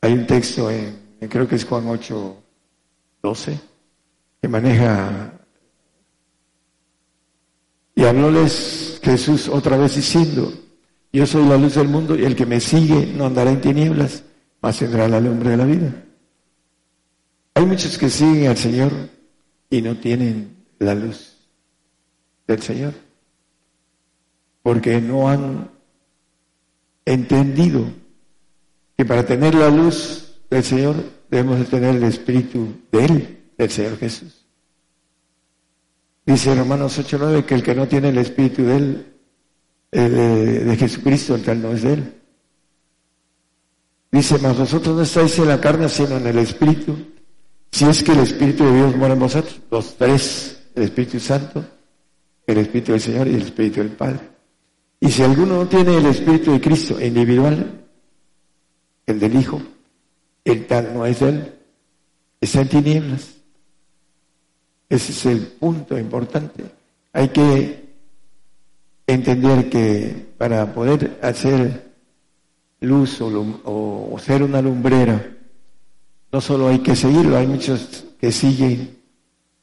Hay un texto en, creo que es Juan 8, 12, que maneja y hablóles Jesús otra vez diciendo, yo soy la luz del mundo y el que me sigue no andará en tinieblas, mas tendrá la lumbre de la vida. Hay muchos que siguen al Señor y no tienen la luz del Señor, porque no han entendido que para tener la luz del Señor debemos de tener el Espíritu de Él, del Señor Jesús. Dice Romanos 8:9 que el que no tiene el Espíritu de Él, eh, de, Jesucristo, el tal no es de Él. Dice, mas vosotros no estáis en la carne, sino en el Espíritu. Si es que el Espíritu de Dios mora en vosotros, los tres, el Espíritu Santo, el Espíritu del Señor y el Espíritu del Padre. Y si alguno no tiene el Espíritu de Cristo individual, el del Hijo, el tal no es de Él, está en tinieblas. Ese es el punto importante. Hay que entender que para poder hacer luz o, ser una lumbrera, no solo hay que seguirlo, hay muchos que siguen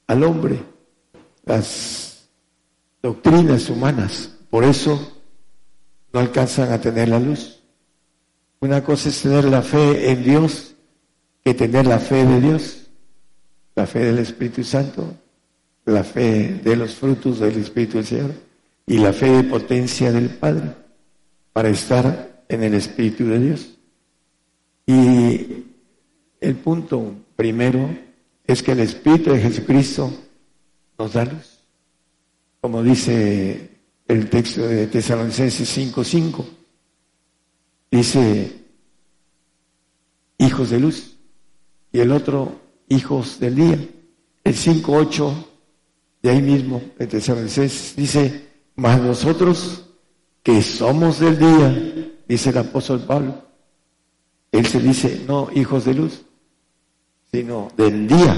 al hombre, las doctrinas humanas, por eso no alcanzan a tener la luz. Una cosa es tener la fe en Dios que tener la fe de Dios la fe del Espíritu Santo, la fe de los frutos del Espíritu del Señor y la fe de potencia del Padre para estar en el Espíritu de Dios. Y el punto primero es que el Espíritu de Jesucristo nos da luz, como dice el texto de Tesalonicenses 5:5. Dice hijos de luz y el otro hijos del día. El 5.8 de ahí mismo, el Tesalonicenses, dice, mas nosotros que somos del día, dice el apóstol Pablo, él se dice, no hijos de luz, sino del día.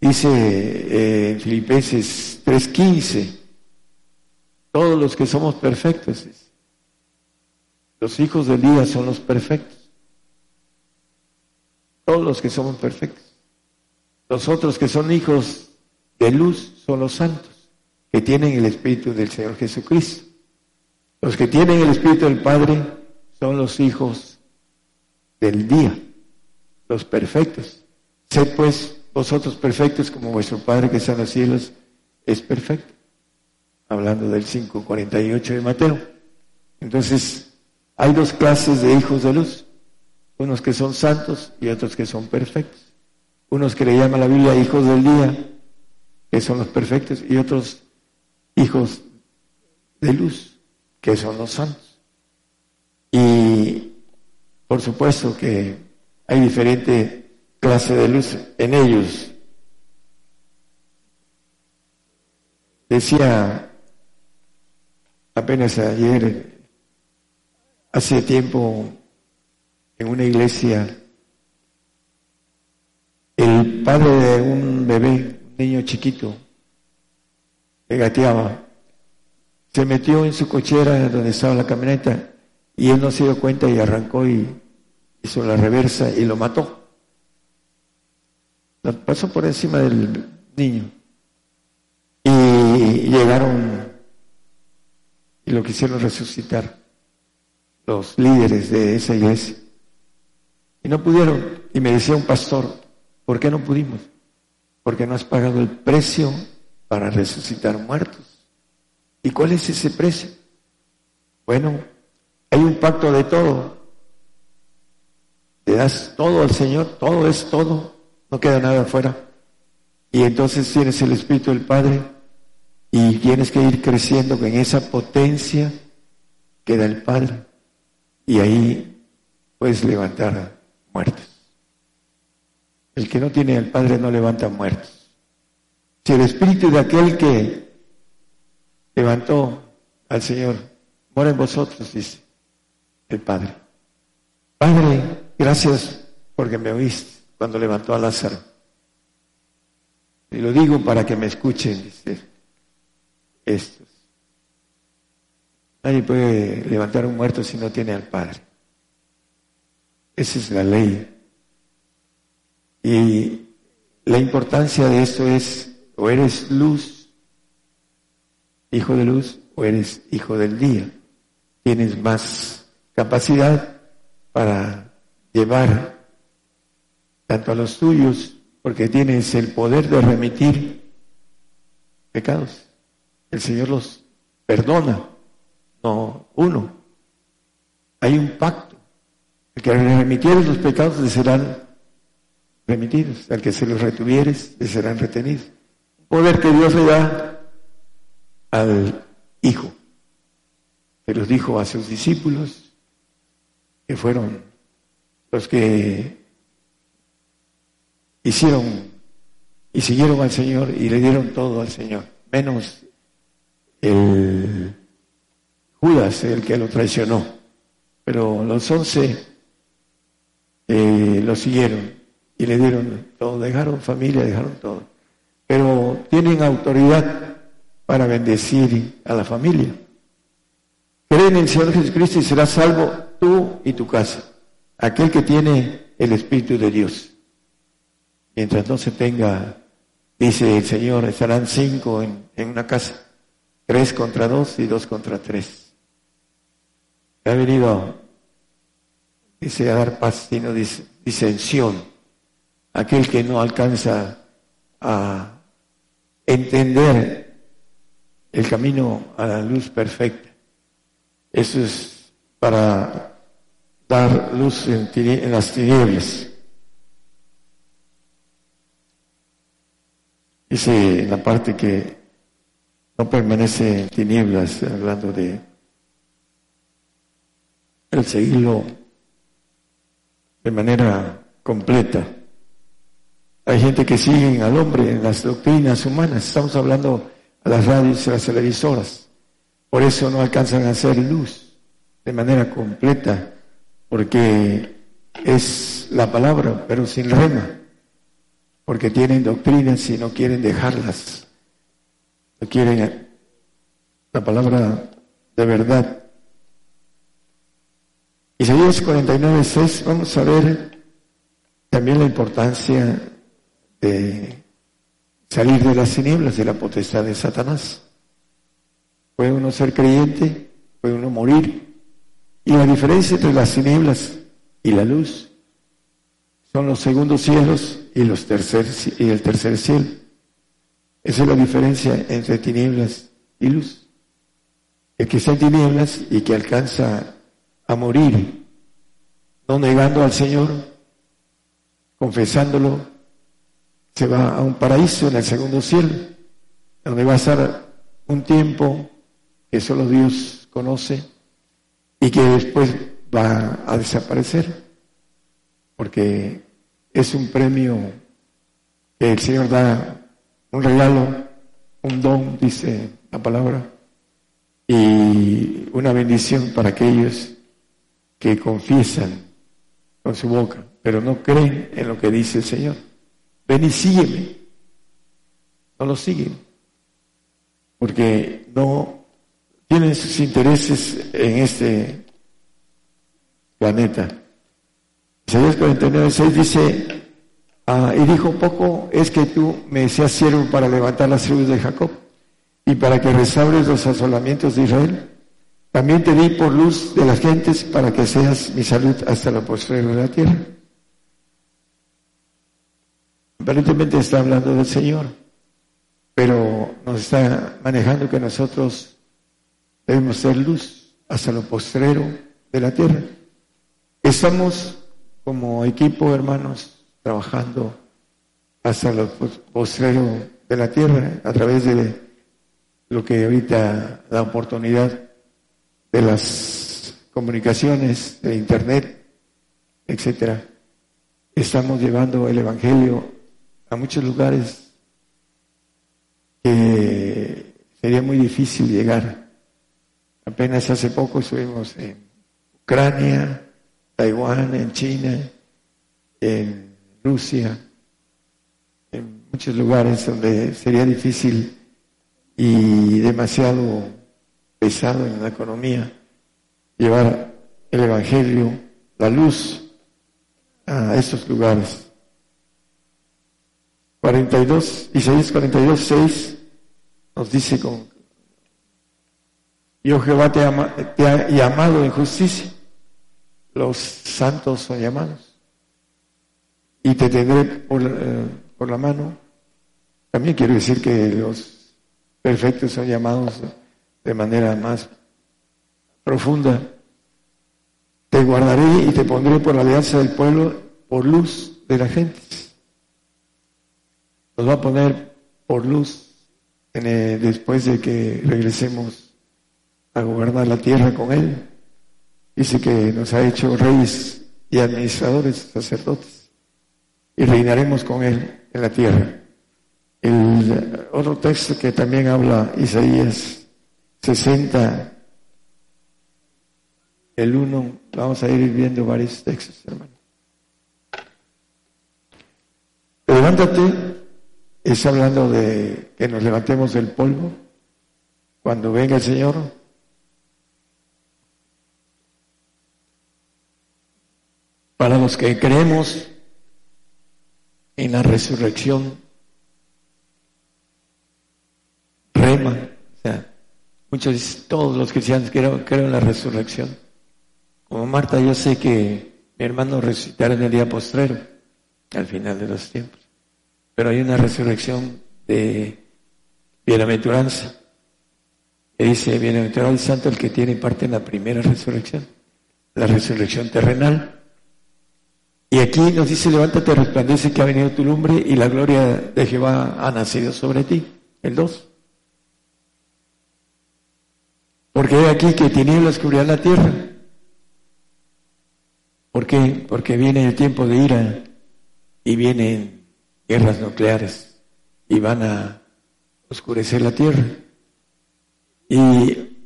Dice eh, en Filipenses 3.15, todos los que somos perfectos, los hijos del día son los perfectos. Todos los que somos perfectos. Los otros que son hijos de luz son los santos, que tienen el Espíritu del Señor Jesucristo. Los que tienen el Espíritu del Padre son los hijos del día, los perfectos. Sed pues vosotros perfectos como vuestro Padre que está en los cielos es perfecto. Hablando del 5.48 de Mateo. Entonces, hay dos clases de hijos de luz unos que son santos y otros que son perfectos. Unos que le llama la Biblia hijos del día, que son los perfectos, y otros hijos de luz, que son los santos. Y por supuesto que hay diferente clase de luz en ellos. Decía apenas ayer, hace tiempo, en una iglesia, el padre de un bebé, un niño chiquito, que gateaba, se metió en su cochera donde estaba la camioneta y él no se dio cuenta y arrancó y hizo la reversa y lo mató. pasó por encima del niño. Y llegaron y lo quisieron resucitar los líderes de esa iglesia. Y no pudieron. Y me decía un pastor, ¿por qué no pudimos? Porque no has pagado el precio para resucitar muertos. ¿Y cuál es ese precio? Bueno, hay un pacto de todo. Le das todo al Señor, todo es todo, no queda nada afuera. Y entonces tienes el Espíritu del Padre Y tienes que ir creciendo con esa potencia que da el Padre. Y ahí puedes levantar muertos. El que no tiene al Padre no levanta muertos. Si el espíritu de aquel que levantó al Señor mora en vosotros, dice el Padre. Padre, gracias porque me oíste cuando levantó a Lázaro. Y lo digo para que me escuchen, dice estos. Nadie puede levantar un muerto si no tiene al Padre. Esa es la ley. Y la importancia de esto es, o eres luz, hijo de luz, o eres hijo del día. Tienes más capacidad para llevar tanto a los tuyos, porque tienes el poder de remitir pecados. El Señor los perdona, no uno. Hay un pacto. El que remitiere los pecados le serán remitidos, al que se los retuvieres le serán retenidos. Poder que Dios le da al Hijo, que los dijo a sus discípulos, que fueron los que hicieron y siguieron al Señor y le dieron todo al Señor, menos el Judas, el que lo traicionó. Pero los once eh, lo siguieron y le dieron todo, dejaron familia, dejaron todo. Pero tienen autoridad para bendecir a la familia. Creen en el Señor Jesucristo y serás salvo tú y tu casa, aquel que tiene el Espíritu de Dios. Mientras no se tenga, dice el Señor, estarán cinco en, una casa, tres contra dos y dos contra tres. Ha venido, dice, a dar paz, sino disensión. Aquel que no alcanza a entender el camino a la luz perfecta. Eso es para dar luz en las tinieblas. Dice en la parte que no permanece en tinieblas, hablando de el seguirlo de manera completa. Hay gente que sigue al hombre en las doctrinas humanas. Estamos hablando a las radios y a las televisoras. Por eso no alcanzan a hacer luz de manera completa, porque es la palabra, pero sin rema porque tienen doctrinas y no quieren dejarlas. No quieren la palabra de verdad. Isaías 49, 6, vamos a ver también la importancia de salir de las tinieblas, de la potestad de Satanás. Puede uno ser creyente, puede uno morir. Y la diferencia entre las tinieblas y la luz son los segundos cielos y, los tercer, y el tercer cielo. Esa es la diferencia entre tinieblas y luz. El que está en tinieblas y que alcanza a morir, no negando al Señor, confesándolo, se va a un paraíso en el segundo cielo, donde va a estar un tiempo que solo Dios conoce y que después va a desaparecer, porque es un premio que el Señor da, un regalo, un don, dice la palabra, y una bendición para aquellos que confiesan con su boca, pero no creen en lo que dice el Señor. Ven y sígueme. No lo siguen, porque no tienen sus intereses en este planeta Isaías 49, 6 dice, ah, y dijo poco es que tú me seas siervo para levantar las tribus de Jacob y para que restaures los asolamientos de Israel. También te di por luz de las gentes para que seas mi salud hasta la postrera de la tierra. Aparentemente está hablando del Señor, pero nos está manejando que nosotros debemos ser luz hasta lo postrero de la tierra. Estamos como equipo, hermanos, trabajando hasta lo postrero de la tierra a través de lo que ahorita la oportunidad de las comunicaciones, de Internet, etcétera. Estamos llevando el Evangelio a muchos lugares que sería muy difícil llegar. Apenas hace poco estuvimos en Ucrania, Taiwán, en China, en Rusia, en muchos lugares donde sería difícil y demasiado pesado en la economía llevar el Evangelio, la luz a estos lugares. 42, Isaías 42, 6 nos dice con yo Jehová te, te ha llamado en justicia, los santos son llamados, y te tendré por, eh, por la mano. También quiero decir que los perfectos son llamados de manera más profunda. Te guardaré y te pondré por la alianza del pueblo, por luz de la gente. Nos va a poner por luz después de que regresemos a gobernar la tierra con Él. Dice que nos ha hecho reyes y administradores, sacerdotes, y reinaremos con Él en la tierra. El otro texto que también habla Isaías 60, el 1, vamos a ir viendo varios textos, hermano. Levántate, es hablando de que nos levantemos del polvo. Cuando venga el Señor. Para los que creemos en la resurrección, rema, muchos, todos los cristianos creen, creen en la resurrección. Como Marta, yo sé que mi hermano resucitará en el día postrero, al final de los tiempos. Pero hay una resurrección de bienaventuranza. Que dice, bienaventurado el santo el que tiene parte en la primera resurrección, la resurrección terrenal. Y aquí nos dice, levántate, resplandece que ha venido tu lumbre y la gloria de Jehová ha nacido sobre ti. El 2. Porque hay aquí que tinieblas cubrirán la tierra. ¿Por qué? Porque viene el tiempo de ira y vienen guerras nucleares y van a oscurecer la tierra. Y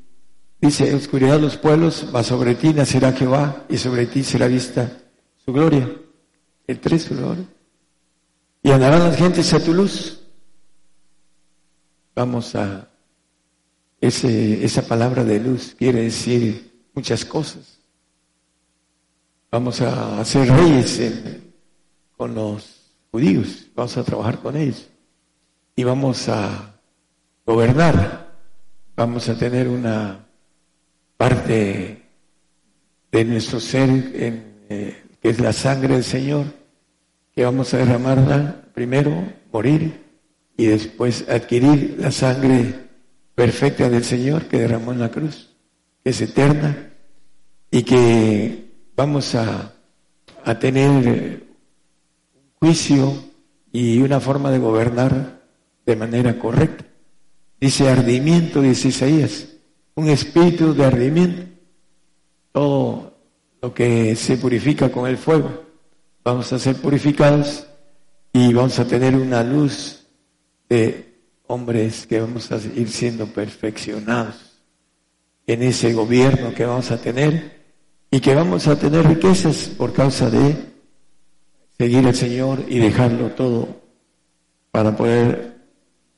dice, oscuridad los pueblos, va sobre ti nacerá Jehová y sobre ti será vista su gloria, el tres su gloria. Y andarán las gentes a tu luz. Vamos a, esa palabra de luz quiere decir muchas cosas. Vamos a hacer reyes con los judíos, vamos a trabajar con ellos y vamos a gobernar, vamos a tener una parte de nuestro ser eh, que es la sangre del Señor, que vamos a derramarla primero, morir y después adquirir la sangre perfecta del Señor que derramó en la cruz, que es eterna y que vamos a, a tener un juicio y una forma de gobernar de manera correcta. Dice ardimiento, dice Isaías, un espíritu de ardimiento. Todo lo que se purifica con el fuego. Vamos a ser purificados y vamos a tener una luz de hombres que vamos a ir siendo perfeccionados en ese gobierno que vamos a tener y que vamos a tener riquezas por causa de seguir al Señor y dejarlo todo para poder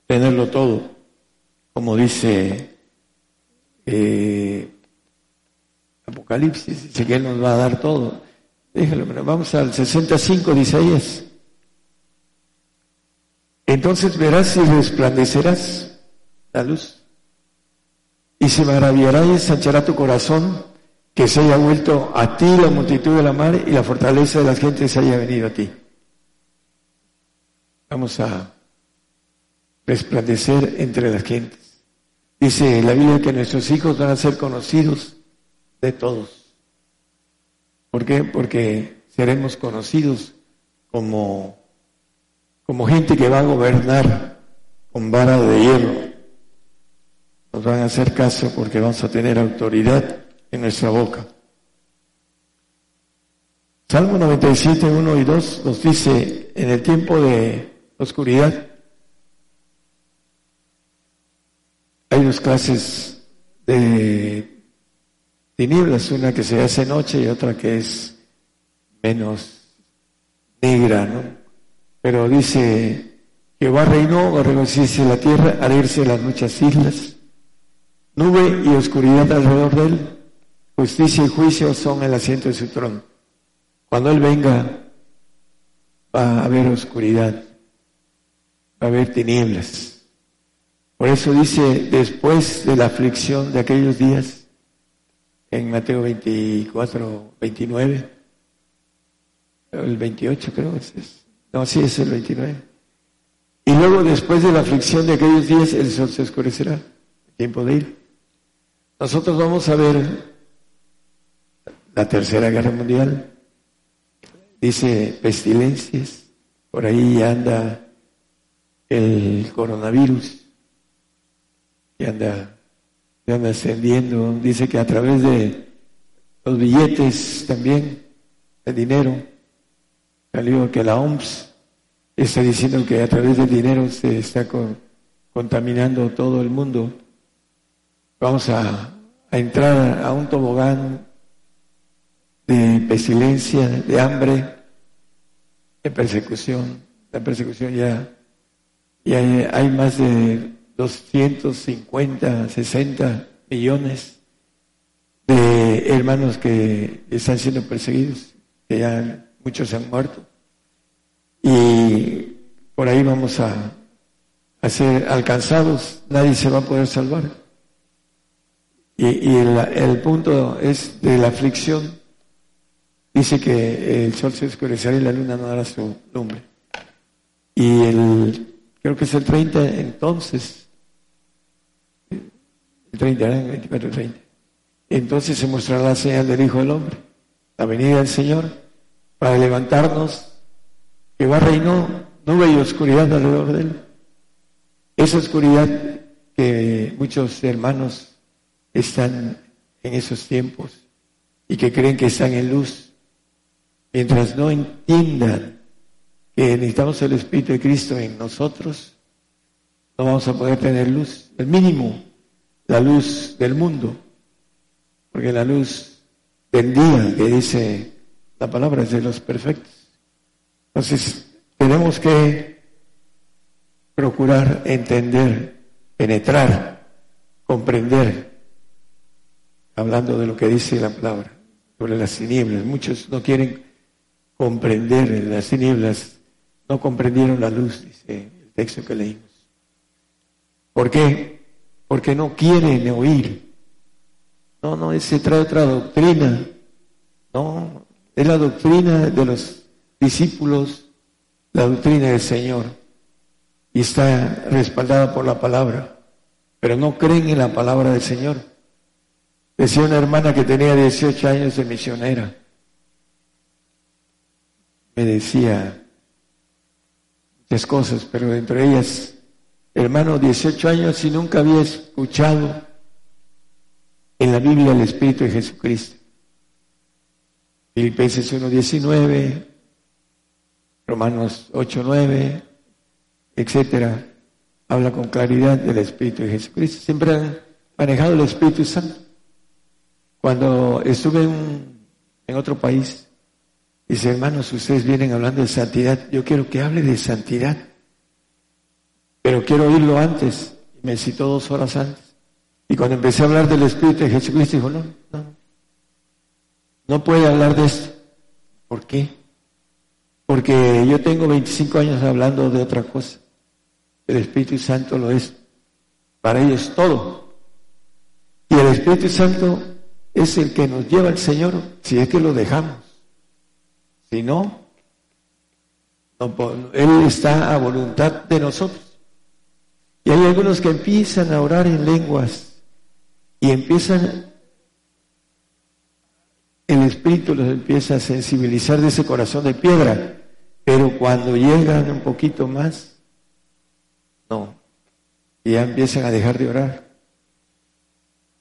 tenerlo todo, como dice eh, Apocalipsis, dice que Él nos va a dar todo. Déjalo, vamos al 65 de Isaías. Entonces verás y resplandecerás la luz. Y se maravillará y ensanchará tu corazón que se haya vuelto a ti la multitud de la mar y la fortaleza de las gentes haya venido a ti. Vamos a resplandecer entre las gentes. Dice la Biblia que nuestros hijos van a ser conocidos de todos. ¿Por qué? Porque seremos conocidos como, como gente que va a gobernar con vara de hierro. nos van a hacer caso porque vamos a tener autoridad en nuestra boca. Salmo 97, 1 y 2 nos dice, en el tiempo de oscuridad, hay dos clases de tinieblas, una que se hace noche y otra que es menos negra, ¿no? Pero dice, Jehová reinó, regocijese la tierra, irse las muchas islas, nube y oscuridad alrededor de él, justicia y juicio son el asiento de su trono. Cuando Él venga, va a haber oscuridad, va a haber tinieblas. Por eso dice, después de la aflicción de aquellos días, en Mateo 24, 29, el 28 creo que es. No, sí es el 29. Y luego después de la aflicción de aquellos días, el sol se oscurecerá. Tiempo de ir. Nosotros vamos a ver la tercera guerra mundial. Dice pestilencias. Por ahí anda el coronavirus. Y anda, y anda ascendiendo. Dice que a través de los billetes también, el dinero, Salió que la OMS está diciendo que a través del dinero se está contaminando todo el mundo. Vamos a, entrar a un tobogán de pestilencia, de hambre, de persecución. La persecución ya, ya hay más de 250, 60 millones de hermanos que están siendo perseguidos, que ya muchos han muerto. Y por ahí vamos a, ser alcanzados, nadie se va a poder salvar. Y, el, punto es de la aflicción. Dice que el sol se oscurecerá y la luna no dará su lumbre. Y el, creo que es el 30 entonces, el 30, el 24, 30. Entonces se mostrará la señal del Hijo del Hombre, la venida del Señor para levantarnos, que va reino nube y oscuridad alrededor de él. Esa oscuridad que muchos hermanos están en esos tiempos y que creen que están en luz, mientras no entiendan que necesitamos el Espíritu de Cristo en nosotros, no vamos a poder tener luz, el mínimo, la luz del mundo, porque la luz del día que dice la palabra es de los perfectos. Entonces, tenemos que procurar entender, penetrar, comprender, hablando de lo que dice la palabra sobre las tinieblas. Muchos no quieren comprender las tinieblas, no comprendieron la luz, dice el texto que leímos. ¿Por qué? Porque no quieren oír. No, no, se trae otra doctrina. No, es la doctrina de los discípulos, la doctrina del Señor. Y está respaldada por la palabra. Pero no creen en la palabra del Señor. Decía una hermana que tenía 18 años de misionera. Me decía muchas cosas, pero entre ellas, hermano, 18 años y nunca había escuchado en la Biblia el Espíritu de Jesucristo. Filipenses 1.19, Romanos 8.9, etcétera, habla con claridad del Espíritu de Jesucristo. Siempre han manejado el Espíritu Santo. Cuando estuve en, en otro país, dice, hermanos, ustedes vienen hablando de santidad, yo quiero que hable de santidad, pero quiero oírlo antes. Me citó dos horas antes. Y cuando empecé a hablar del Espíritu de Jesucristo, dijo, no, no, no puede hablar de esto. ¿Por qué? Porque yo tengo 25 años hablando de otra cosa. El Espíritu Santo lo es. Para ellos todo. Y el Espíritu Santo es el que nos lleva al Señor si es que lo dejamos. Si no, no Él está a voluntad de nosotros. Y hay algunos que empiezan a orar en lenguas y empiezan el Espíritu los empieza a sensibilizar de ese corazón de piedra. Pero cuando llegan un poquito más, no. Y ya empiezan a dejar de orar.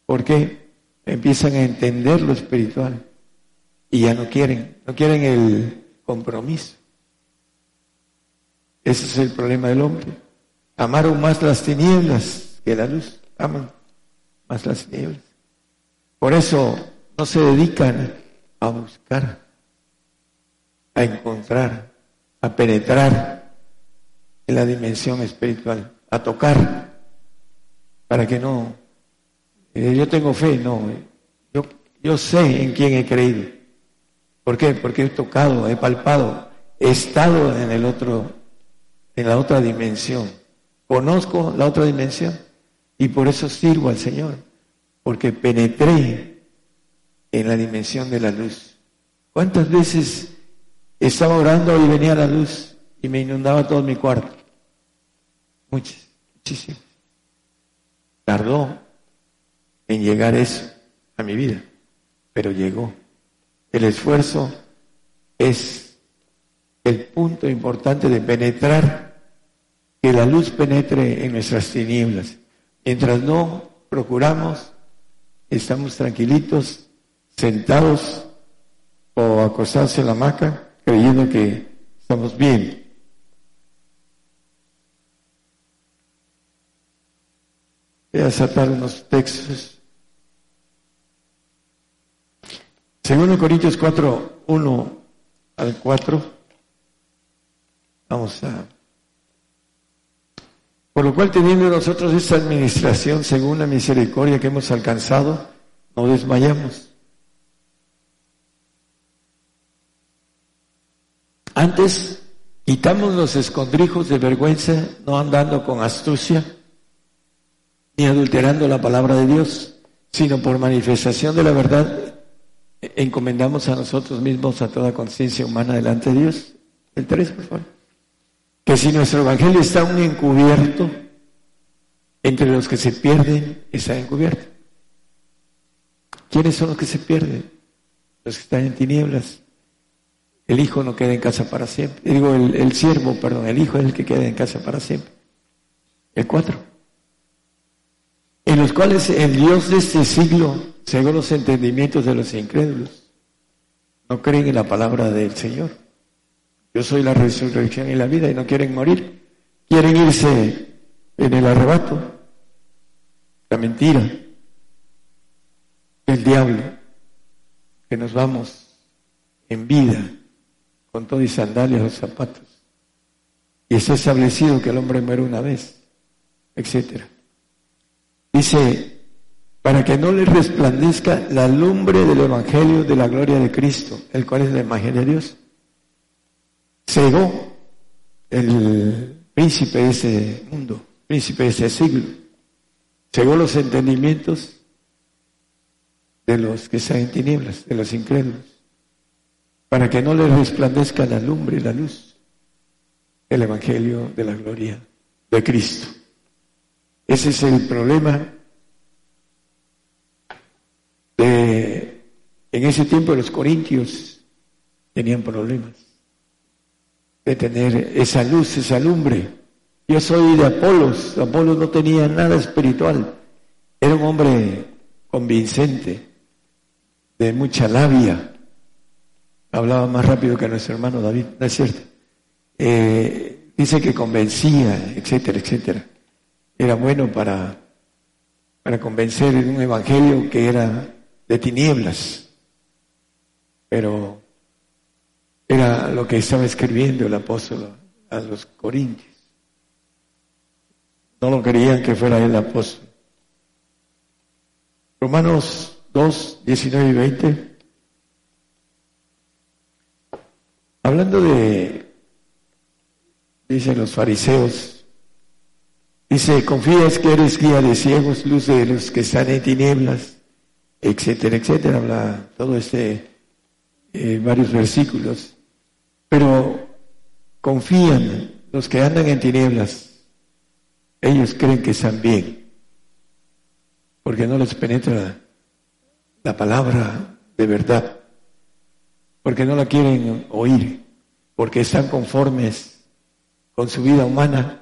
¿Por qué? Empiezan a entender lo espiritual y ya no quieren, no quieren el compromiso. Ese es el problema del hombre. Amaron más las tinieblas que la luz. Aman más las tinieblas. Por eso no se dedican a buscar, a encontrar, a penetrar en la dimensión espiritual, a tocar, para que no, eh, yo tengo fe, no, yo, yo sé en quién he creído. ¿Por qué? Porque he tocado, he palpado, he estado en el otro, en la otra dimensión. Conozco la otra dimensión y por eso sirvo al Señor, porque penetré en la dimensión de la luz. ¿Cuántas veces estaba orando y venía la luz y me inundaba todo mi cuarto? Muchas, muchísimas. Tardó en llegar eso a mi vida, pero llegó. El esfuerzo es el punto importante de penetrar, que la luz penetre en nuestras tinieblas. Mientras no procuramos, estamos tranquilitos, sentados o acostados en la hamaca, creyendo que estamos bien. Voy a sacar unos textos Segundo Corintios 4, 1 al 4. Vamos a. Por lo cual, teniendo nosotros esta administración según la misericordia que hemos alcanzado, no desmayamos. Antes quitamos los escondrijos de vergüenza, no andando con astucia, ni adulterando la palabra de Dios, sino por manifestación de la verdad encomendamos a nosotros mismos a toda conciencia humana delante de Dios. El 3, por favor. Que si nuestro evangelio está aún encubierto, entre los que se pierden está encubierto. ¿Quiénes son los que se pierden? Los que están en tinieblas. El hijo no queda en casa para siempre. Digo, el, siervo, perdón, el hijo es el que queda en casa para siempre. El 4. En los cuales el Dios de este siglo según los entendimientos de los incrédulos. No creen en la palabra del Señor. Yo soy la resurrección y la vida y no quieren morir. Quieren irse en el arrebato. La mentira el diablo. Que nos vamos en vida con todo y sandalias los zapatos. Y está establecido que el hombre muere una vez, etcétera. Dice para que no le resplandezca la lumbre del Evangelio de la gloria de Cristo, el cual es la imagen de Dios. Cegó el príncipe de ese mundo, príncipe de ese siglo. Cegó los entendimientos de los que están en tinieblas, de los incrédulos, para que no le resplandezca la lumbre y la luz el Evangelio de la gloria de Cristo. Ese es el problema en ese tiempo los corintios tenían problemas de tener esa luz, esa lumbre. Yo soy de Apolos, Apolos no tenía nada espiritual, era un hombre convincente, de mucha labia, hablaba más rápido que nuestro hermano David, ¿no es cierto? Eh, dice que convencía, etcétera, etcétera. Era bueno para, para convencer en un evangelio que era de tinieblas. Pero era lo que estaba escribiendo el apóstol a los corintios. No lo querían que fuera el apóstol. Romanos 2, 19 y 20. Hablando de, dicen los fariseos, dice, confías que eres guía de ciegos, luz de los que están en tinieblas etcétera, etcétera, habla todo este, eh, varios versículos. Pero confían los que andan en tinieblas, ellos creen que están bien, porque no les penetra la palabra de verdad, porque no la quieren oír, porque están conformes con su vida humana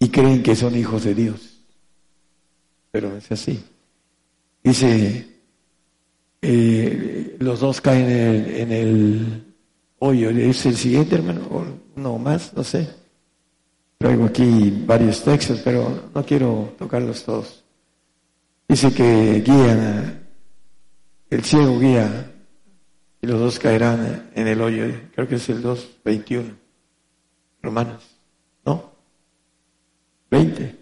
y creen que son hijos de Dios. Pero es así. Dice, eh, los dos caen en el, hoyo. ¿Es el siguiente, hermano? ¿O no más? No sé. Traigo aquí varios textos, pero no quiero tocarlos todos. Dice que guían, el ciego guía y los dos caerán en el hoyo. Creo que es el 2.21. Romanos. ¿No? 20.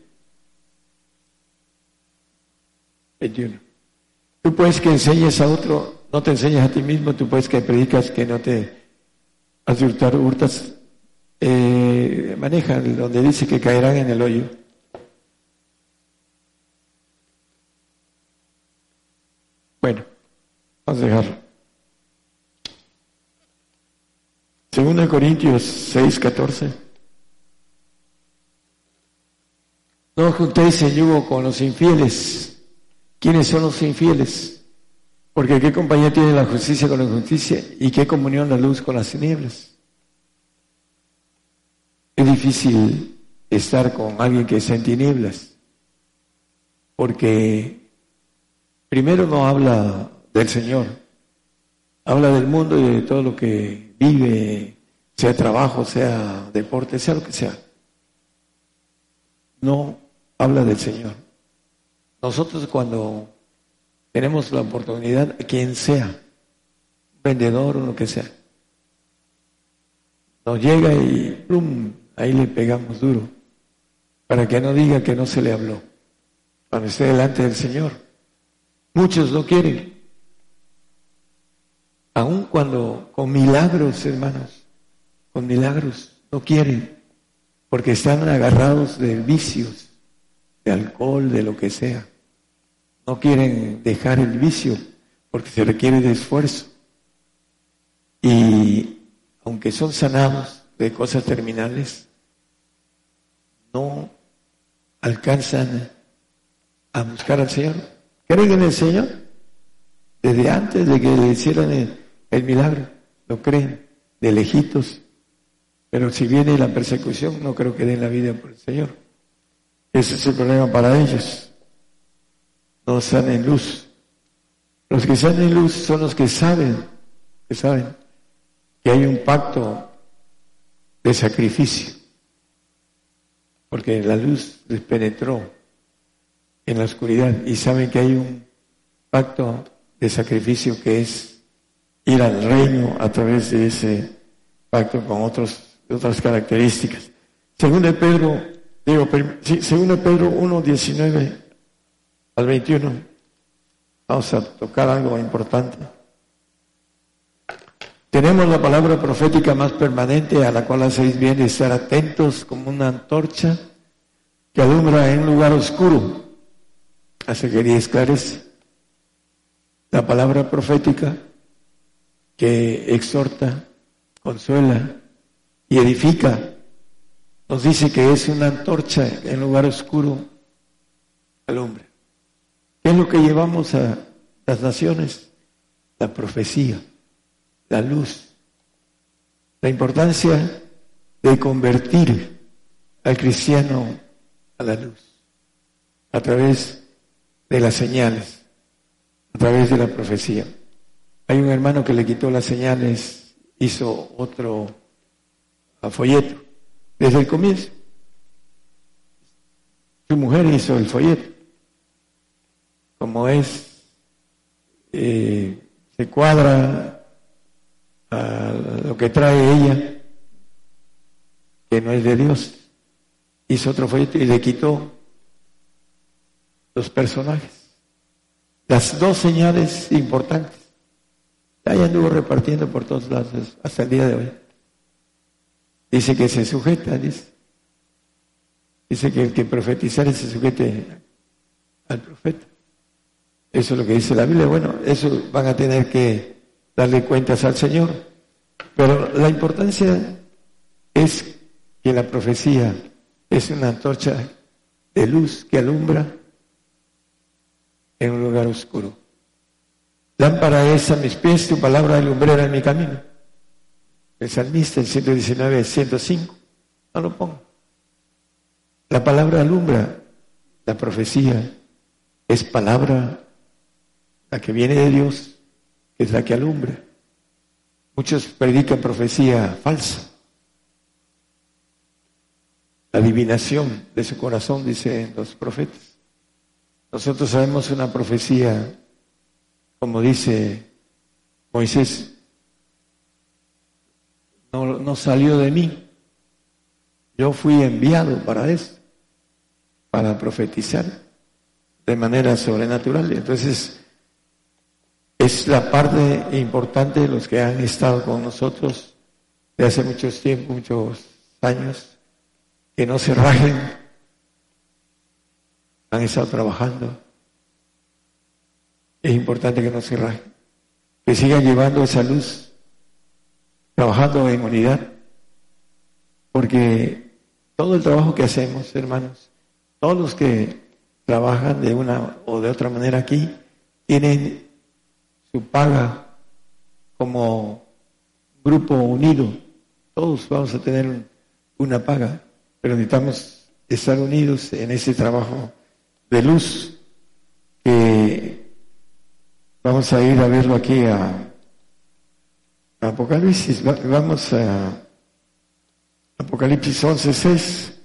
21. Tú puedes que enseñes a otro, no te enseñas a ti mismo, tú puedes que predicas que no te has hurtas, eh, manejan donde dice que caerán en el hoyo. Bueno, vamos a dejarlo. Segunda Corintios 6, 14. No juntéis en yugo con los infieles ¿Quiénes son los infieles? Porque ¿qué compañía tiene la justicia con la injusticia y qué comunión la luz con las tinieblas? Es difícil estar con alguien que está en tinieblas, porque primero no habla del Señor, habla del mundo y de todo lo que vive, sea trabajo, sea deporte, sea lo que sea. No habla del Señor. Nosotros cuando tenemos la oportunidad, quien sea, vendedor o lo que sea, nos llega y plum, ahí le pegamos duro, para que no diga que no se le habló, cuando esté delante del Señor. Muchos lo quieren, aun cuando con milagros, hermanos, con milagros, no quieren, porque están agarrados de vicios, de alcohol, de lo que sea. No quieren dejar el vicio porque se requiere de esfuerzo. Y aunque son sanados de cosas terminales, no alcanzan a buscar al Señor. ¿Creen en el Señor? Desde antes de que le hicieran el, milagro, lo creen, de lejitos. Pero si viene la persecución, no creo que den la vida por el Señor. Ese es el problema para ellos no están en luz. Los que están en luz son los que saben, que saben que hay un pacto de sacrificio, porque la luz les penetró en la oscuridad y saben que hay un pacto de sacrificio que es ir al reino a través de ese pacto con otros, otras características. Según de Pedro, digo, según de Pedro 1.19 al 21. Vamos a tocar algo importante. Tenemos la palabra profética más permanente a la cual hacéis bien de estar atentos como una antorcha que alumbra en un lugar oscuro. Hace que esclarece. La palabra profética que exhorta, consuela y edifica. Nos dice que es una antorcha en lugar oscuro, alumbra. ¿Qué es lo que llevamos a las naciones? La profecía, la luz, la importancia de convertir al cristiano a la luz, a través de las señales, a través de la profecía. Hay un hermano que le quitó las señales, hizo otro folleto, desde el comienzo. Su mujer hizo el folleto como es, eh, se cuadra a lo que trae ella, que no es de Dios. Hizo otro folleto y le quitó los personajes. Las dos señales importantes. Ya anduvo repartiendo por todos lados hasta el día de hoy. Dice que se sujeta, dice. Dice que el que profetizare se sujete al profeta. Eso es lo que dice la Biblia. Bueno, eso van a tener que darle cuentas al Señor. Pero la importancia es que la profecía es una antorcha de luz que alumbra en un lugar oscuro. Lámpara es a mis pies, tu palabra de en mi camino. El salmista, el 119, 105. No lo pongo. La palabra alumbra, la profecía es palabra la que viene de Dios, es la que alumbra. Muchos predican profecía falsa. La adivinación de su corazón, dicen los profetas. Nosotros sabemos una profecía, como dice Moisés, no, salió de mí. Yo fui enviado para eso, para profetizar de manera sobrenatural. Entonces, es la parte importante de los que han estado con nosotros de hace muchos tiempos, muchos años, que no se rajen, han estado trabajando. Es importante que no se rajen, que sigan llevando esa luz, trabajando en unidad, porque todo el trabajo que hacemos, hermanos, todos los que trabajan de una o de otra manera aquí, tienen su paga como grupo unido. Todos vamos a tener una paga, pero necesitamos estar unidos en ese trabajo de luz que vamos a ir a verlo aquí a, Apocalipsis. Vamos a Apocalipsis 11, 6.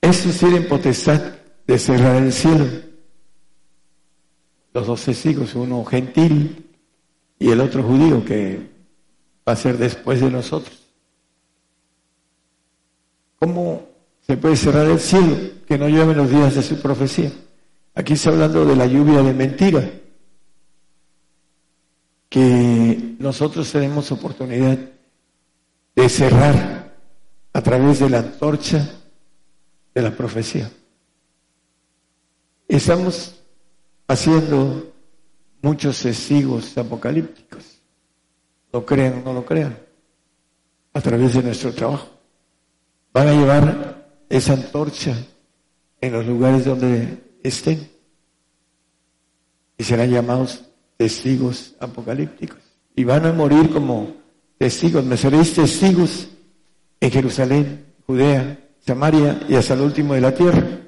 Estos tienen potestad de cerrar el cielo. Los dos testigos, uno gentil y el otro judío que va a ser después de nosotros. ¿Cómo se puede cerrar el cielo que no llueve los días de su profecía? Aquí está hablando de la lluvia de mentira, que nosotros tenemos oportunidad de cerrar a través de la antorcha de la profecía. Estamos haciendo muchos testigos apocalípticos, lo crean o no lo crean, a través de nuestro trabajo. Van a llevar esa antorcha en los lugares donde estén y serán llamados testigos apocalípticos y van a morir como testigos. Me seréis testigos en Jerusalén, Judea, Samaria y hasta el último de la tierra.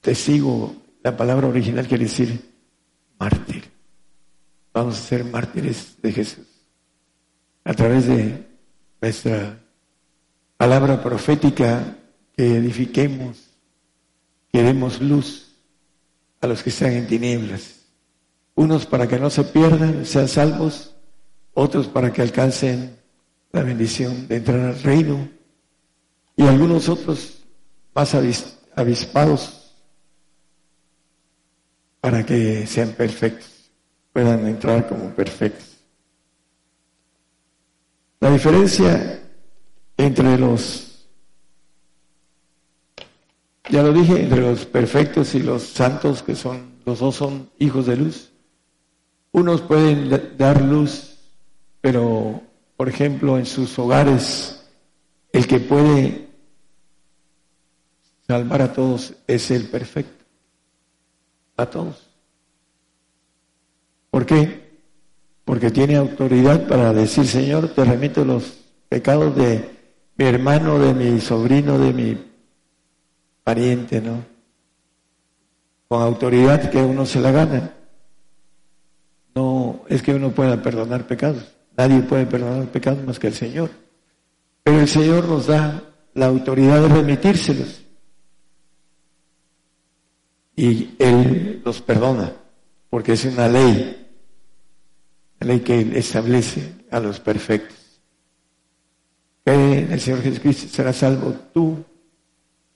Testigo, la palabra original quiere decir mártir. Vamos a ser mártires de Jesús. A través de nuestra palabra profética que edifiquemos, que demos luz a los que están en tinieblas. Unos para que no se pierdan, sean salvos, otros para que alcancen la bendición de entrar al reino y algunos otros más avispados para que sean perfectos, puedan entrar como perfectos. La diferencia entre los, ya lo dije, entre los perfectos y los santos, que son, los dos son hijos de luz. Unos pueden dar luz, pero, por ejemplo, en sus hogares, el que puede Salvar a todos es el perfecto. A todos. ¿Por qué? Porque tiene autoridad para decir, Señor, te remito los pecados de hermano, de mi sobrino, de mi pariente, ¿no? Con autoridad que uno se la gana. No es que uno pueda perdonar pecados. Nadie puede perdonar pecados más que el Señor. Pero el Señor nos da la autoridad de remitírselos y Él los perdona, porque es una ley, la ley que establece a los perfectos. En el Señor Jesucristo será salvo tú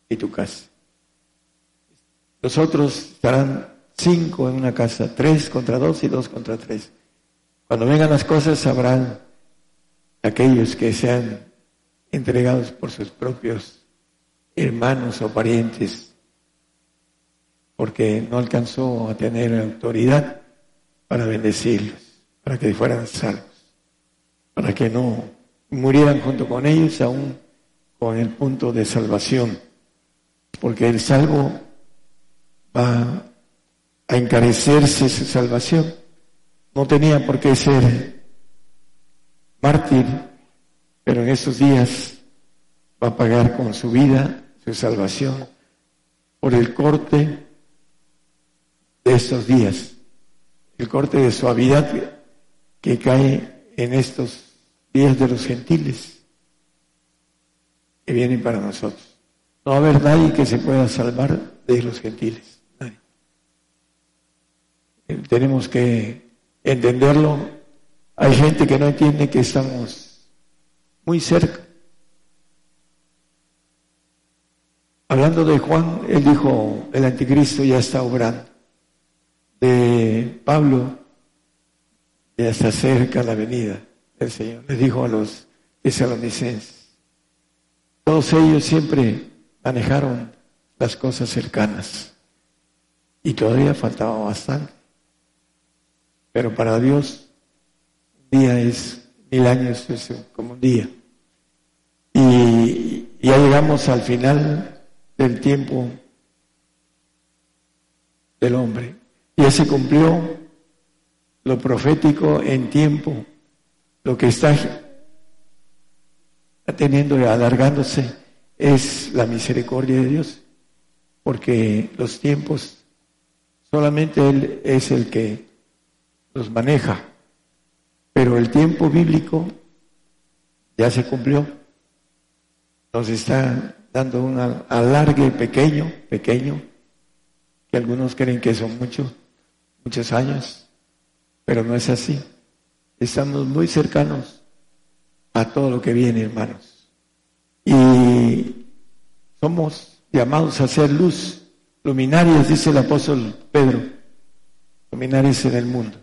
y tu casa. Los otros estarán cinco en una casa, tres contra dos y dos contra tres. Cuando vengan las cosas sabrán aquellos que sean entregados por sus propios hermanos o parientes porque no alcanzó a tener autoridad para bendecirlos, para que fueran salvos, para que no murieran junto con ellos aún con el punto de salvación, porque el salvo va a encarecerse su salvación. No tenía por qué ser mártir, pero en estos días va a pagar con su vida su salvación por el corte de estos días, el corte de suavidad que cae en estos días de los gentiles que vienen para nosotros. No va a haber nadie que se pueda salvar de los gentiles. Tenemos que entenderlo. Hay gente que no entiende que estamos muy cerca. Hablando de Juan, él dijo, el anticristo ya está obrando. De Pablo, ya está cerca la venida del Señor. Le dijo a los tesalonicenses. Todos ellos siempre manejaron las cosas cercanas. Y todavía faltaba bastante. Pero para Dios, un día es mil años, es como un día. Y ya llegamos al final del tiempo del hombre. Ya se cumplió lo profético en tiempo, lo que está teniendo y alargándose es la misericordia de Dios, porque los tiempos solamente Él es el que los maneja. Pero el tiempo bíblico ya se cumplió. Nos está dando un alargue pequeño, pequeño, que algunos creen que son muchos, muchos años, pero no es así. Estamos muy cercanos a todo lo que viene, hermanos. Y somos llamados a ser luz, luminarias, dice el apóstol Pedro, luminarias en el mundo.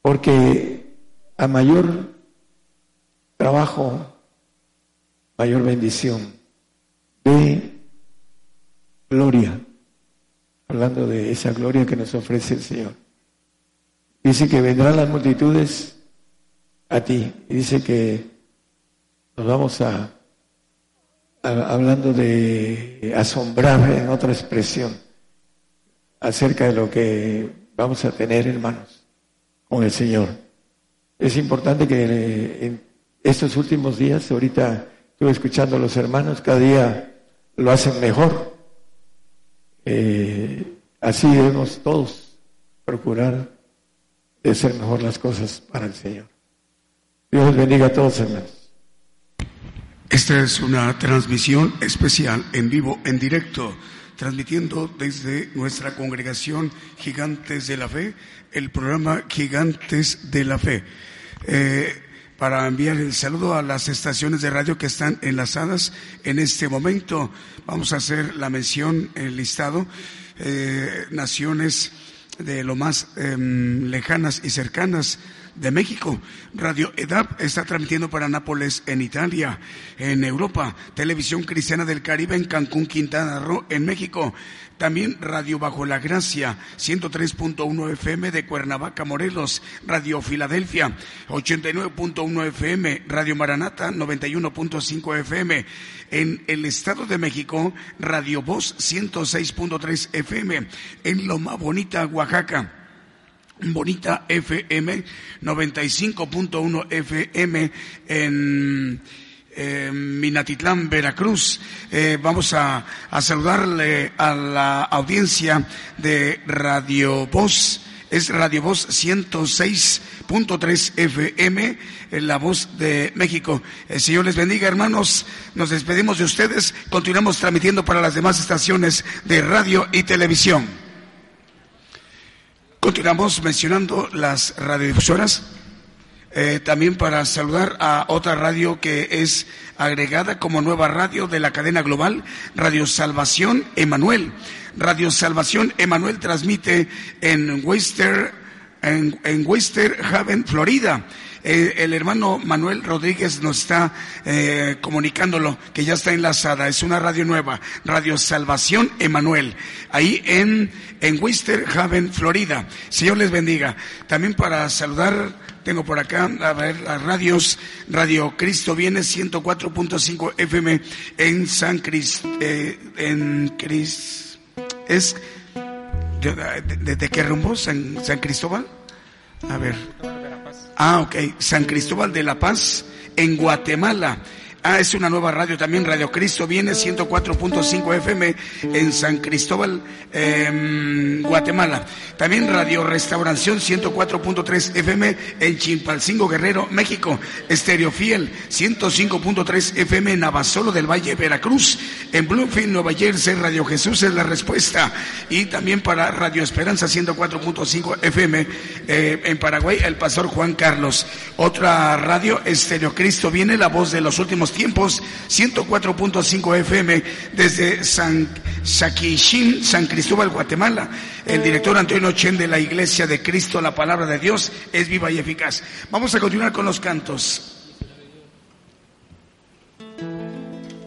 Porque a mayor trabajo, mayor bendición de gloria, hablando de esa gloria que nos ofrece el Señor. Dice que vendrán las multitudes a ti. Y dice que nos vamos a, hablando de asombrar en otra expresión acerca de lo que vamos a tener, hermanos con el Señor. Es importante que en estos últimos días, ahorita estuve escuchando a los hermanos, cada día lo hacen mejor. Eh, así debemos todos procurar de hacer mejor las cosas para el Señor. Dios les bendiga a todos, hermanos. Esta es una transmisión especial en vivo, en directo transmitiendo desde nuestra congregación Gigantes de la Fe, el programa Gigantes de la Fe. Eh, para enviar el saludo a las estaciones de radio que están enlazadas en este momento. Vamos a hacer la mención, el listado, eh, naciones de lo más em, lejanas y cercanas de México. Radio EDAP está transmitiendo para Nápoles en Italia, en Europa. Televisión Cristiana del Caribe en Cancún, Quintana Roo, en México. También Radio Bajo la Gracia, 103.1 FM de Cuernavaca, Morelos. Radio Filadelfia, 89.1 FM. Radio Maranata, 91.5 FM. En el Estado de México, Radio Voz, 106.3 FM. En Loma Bonita, Oaxaca. Bonita FM 95.1 FM en Minatitlán, Veracruz. Eh, vamos a, saludarle a la audiencia de Radio Voz. Es Radio Voz 106.3 FM, en la voz de México. El Señor les bendiga, hermanos. Nos despedimos de ustedes. Continuamos transmitiendo para las demás estaciones de radio y televisión. Continuamos mencionando las radiodifusoras. Eh, también para saludar a otra radio que es agregada como nueva radio de la cadena global, Radio Salvación Emanuel. Radio Salvación Emanuel transmite en Wester, en, en Wester Haven, Florida. Eh, el hermano Manuel Rodríguez nos está eh, comunicándolo que ya está enlazada. Es una radio nueva, Radio Salvación Emanuel, ahí en, en Haven, Florida. Señor les bendiga. También para saludar tengo por acá, a ver, las radios, Radio Cristo viene 104.5 FM en San Cris, eh, en Cris, es, ¿de, qué rumbo? ¿San, San Cristóbal? A ver. Ah, ok. San Cristóbal de la Paz, en Guatemala. Ah, es una nueva radio también, Radio Cristo viene 104.5 FM en San Cristóbal, em, Guatemala. También Radio Restauración 104.3 FM en Chimpalcingo Guerrero, México. Estéreo Fiel 105.3 FM en Navasolo del Valle, Veracruz. En Bloomfield, Nueva Jersey, Radio Jesús es la respuesta. Y también para Radio Esperanza 104.5 FM eh, en Paraguay, el pastor Juan Carlos. Otra radio, Estéreo Cristo viene, la voz de los últimos tiempos, 104.5 FM desde San Saquishín, San Cristóbal, Guatemala. El director Antonio Chen de la Iglesia de Cristo, la palabra de Dios es viva y eficaz. Vamos a continuar con los cantos.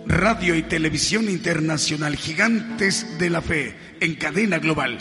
Radio y Televisión Internacional, Gigantes de la Fe, en cadena global.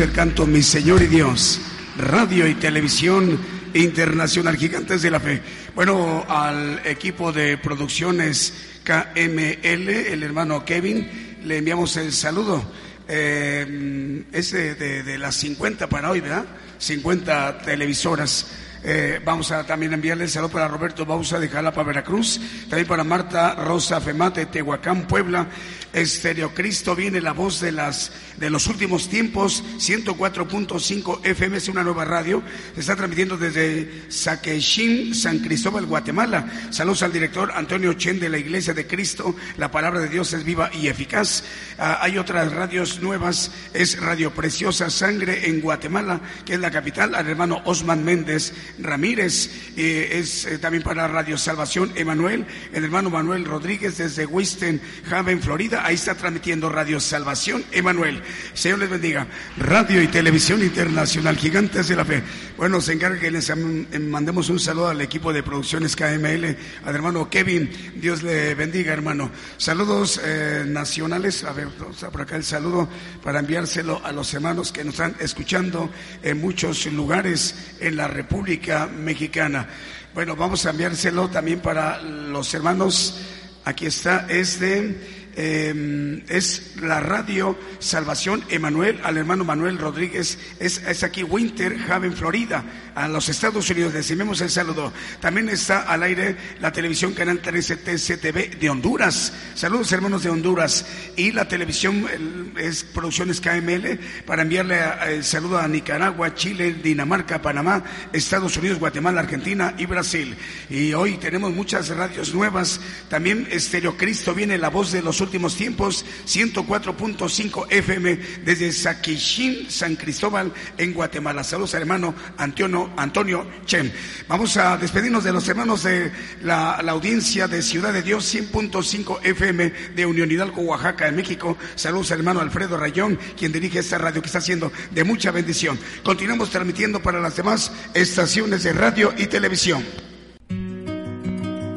El canto Mi Señor y Dios, radio y televisión internacional, gigantes de la fe. Bueno, al equipo de producciones KML, el hermano Kevin, le enviamos el saludo eh, es de, las 50 para hoy, ¿verdad? 50 televisoras eh, vamos a también enviarle el saludo para Roberto Bausa de Jalapa, Veracruz. También para Marta Rosa Femate Tehuacán, Puebla. Estereo Cristo viene la voz de las de los últimos tiempos, 104.5 FM es una nueva radio, se está transmitiendo desde Saquechín, San Cristóbal, Guatemala. Saludos al director Antonio Chen de la Iglesia de Cristo, la palabra de Dios es viva y eficaz. Ah, hay otras radios nuevas, es Radio Preciosa Sangre en Guatemala, que es la capital, al hermano Osman Méndez Ramírez, es eh, también para Radio Salvación Emanuel, el hermano Manuel Rodríguez desde Western Haven, Florida, ahí está transmitiendo Radio Salvación Emanuel. Señor les bendiga. Radio y Televisión Internacional, Gigantes de la Fe. Bueno, se encarga que les mandemos un saludo al equipo de producciones KML, al hermano Kevin, Dios le bendiga, hermano. Saludos eh, nacionales, a ver, por acá el saludo para enviárselo a los hermanos que nos están escuchando en muchos lugares en la República Mexicana. Bueno, vamos a enviárselo también para los hermanos. Aquí está, es Em, es la radio Salvación Emanuel, al hermano Manuel Rodríguez, es, es, aquí Winter Haven, Florida, a los Estados Unidos. Decimos el saludo. También está al aire la televisión Canal 13 TCTV de Honduras. Saludos hermanos de Honduras. Y la televisión es Producciones KML para enviarle el saludo a Nicaragua, Chile, Dinamarca, Panamá, Estados Unidos, Guatemala, Argentina y Brasil. Y hoy tenemos muchas radios nuevas. También Estereo Cristo viene la voz de los últimos tiempos, 104.5 FM desde Saquishín, San Cristóbal, en Guatemala. Saludos al hermano Antonio, Antonio Chen. Vamos a despedirnos de los hermanos de la, audiencia de Ciudad de Dios, 100.5 FM de Unión Hidalgo, Oaxaca, en México. Saludos al hermano Alfredo Rayón, quien dirige esta radio que está haciendo de mucha bendición. Continuamos transmitiendo para las demás estaciones de radio y televisión.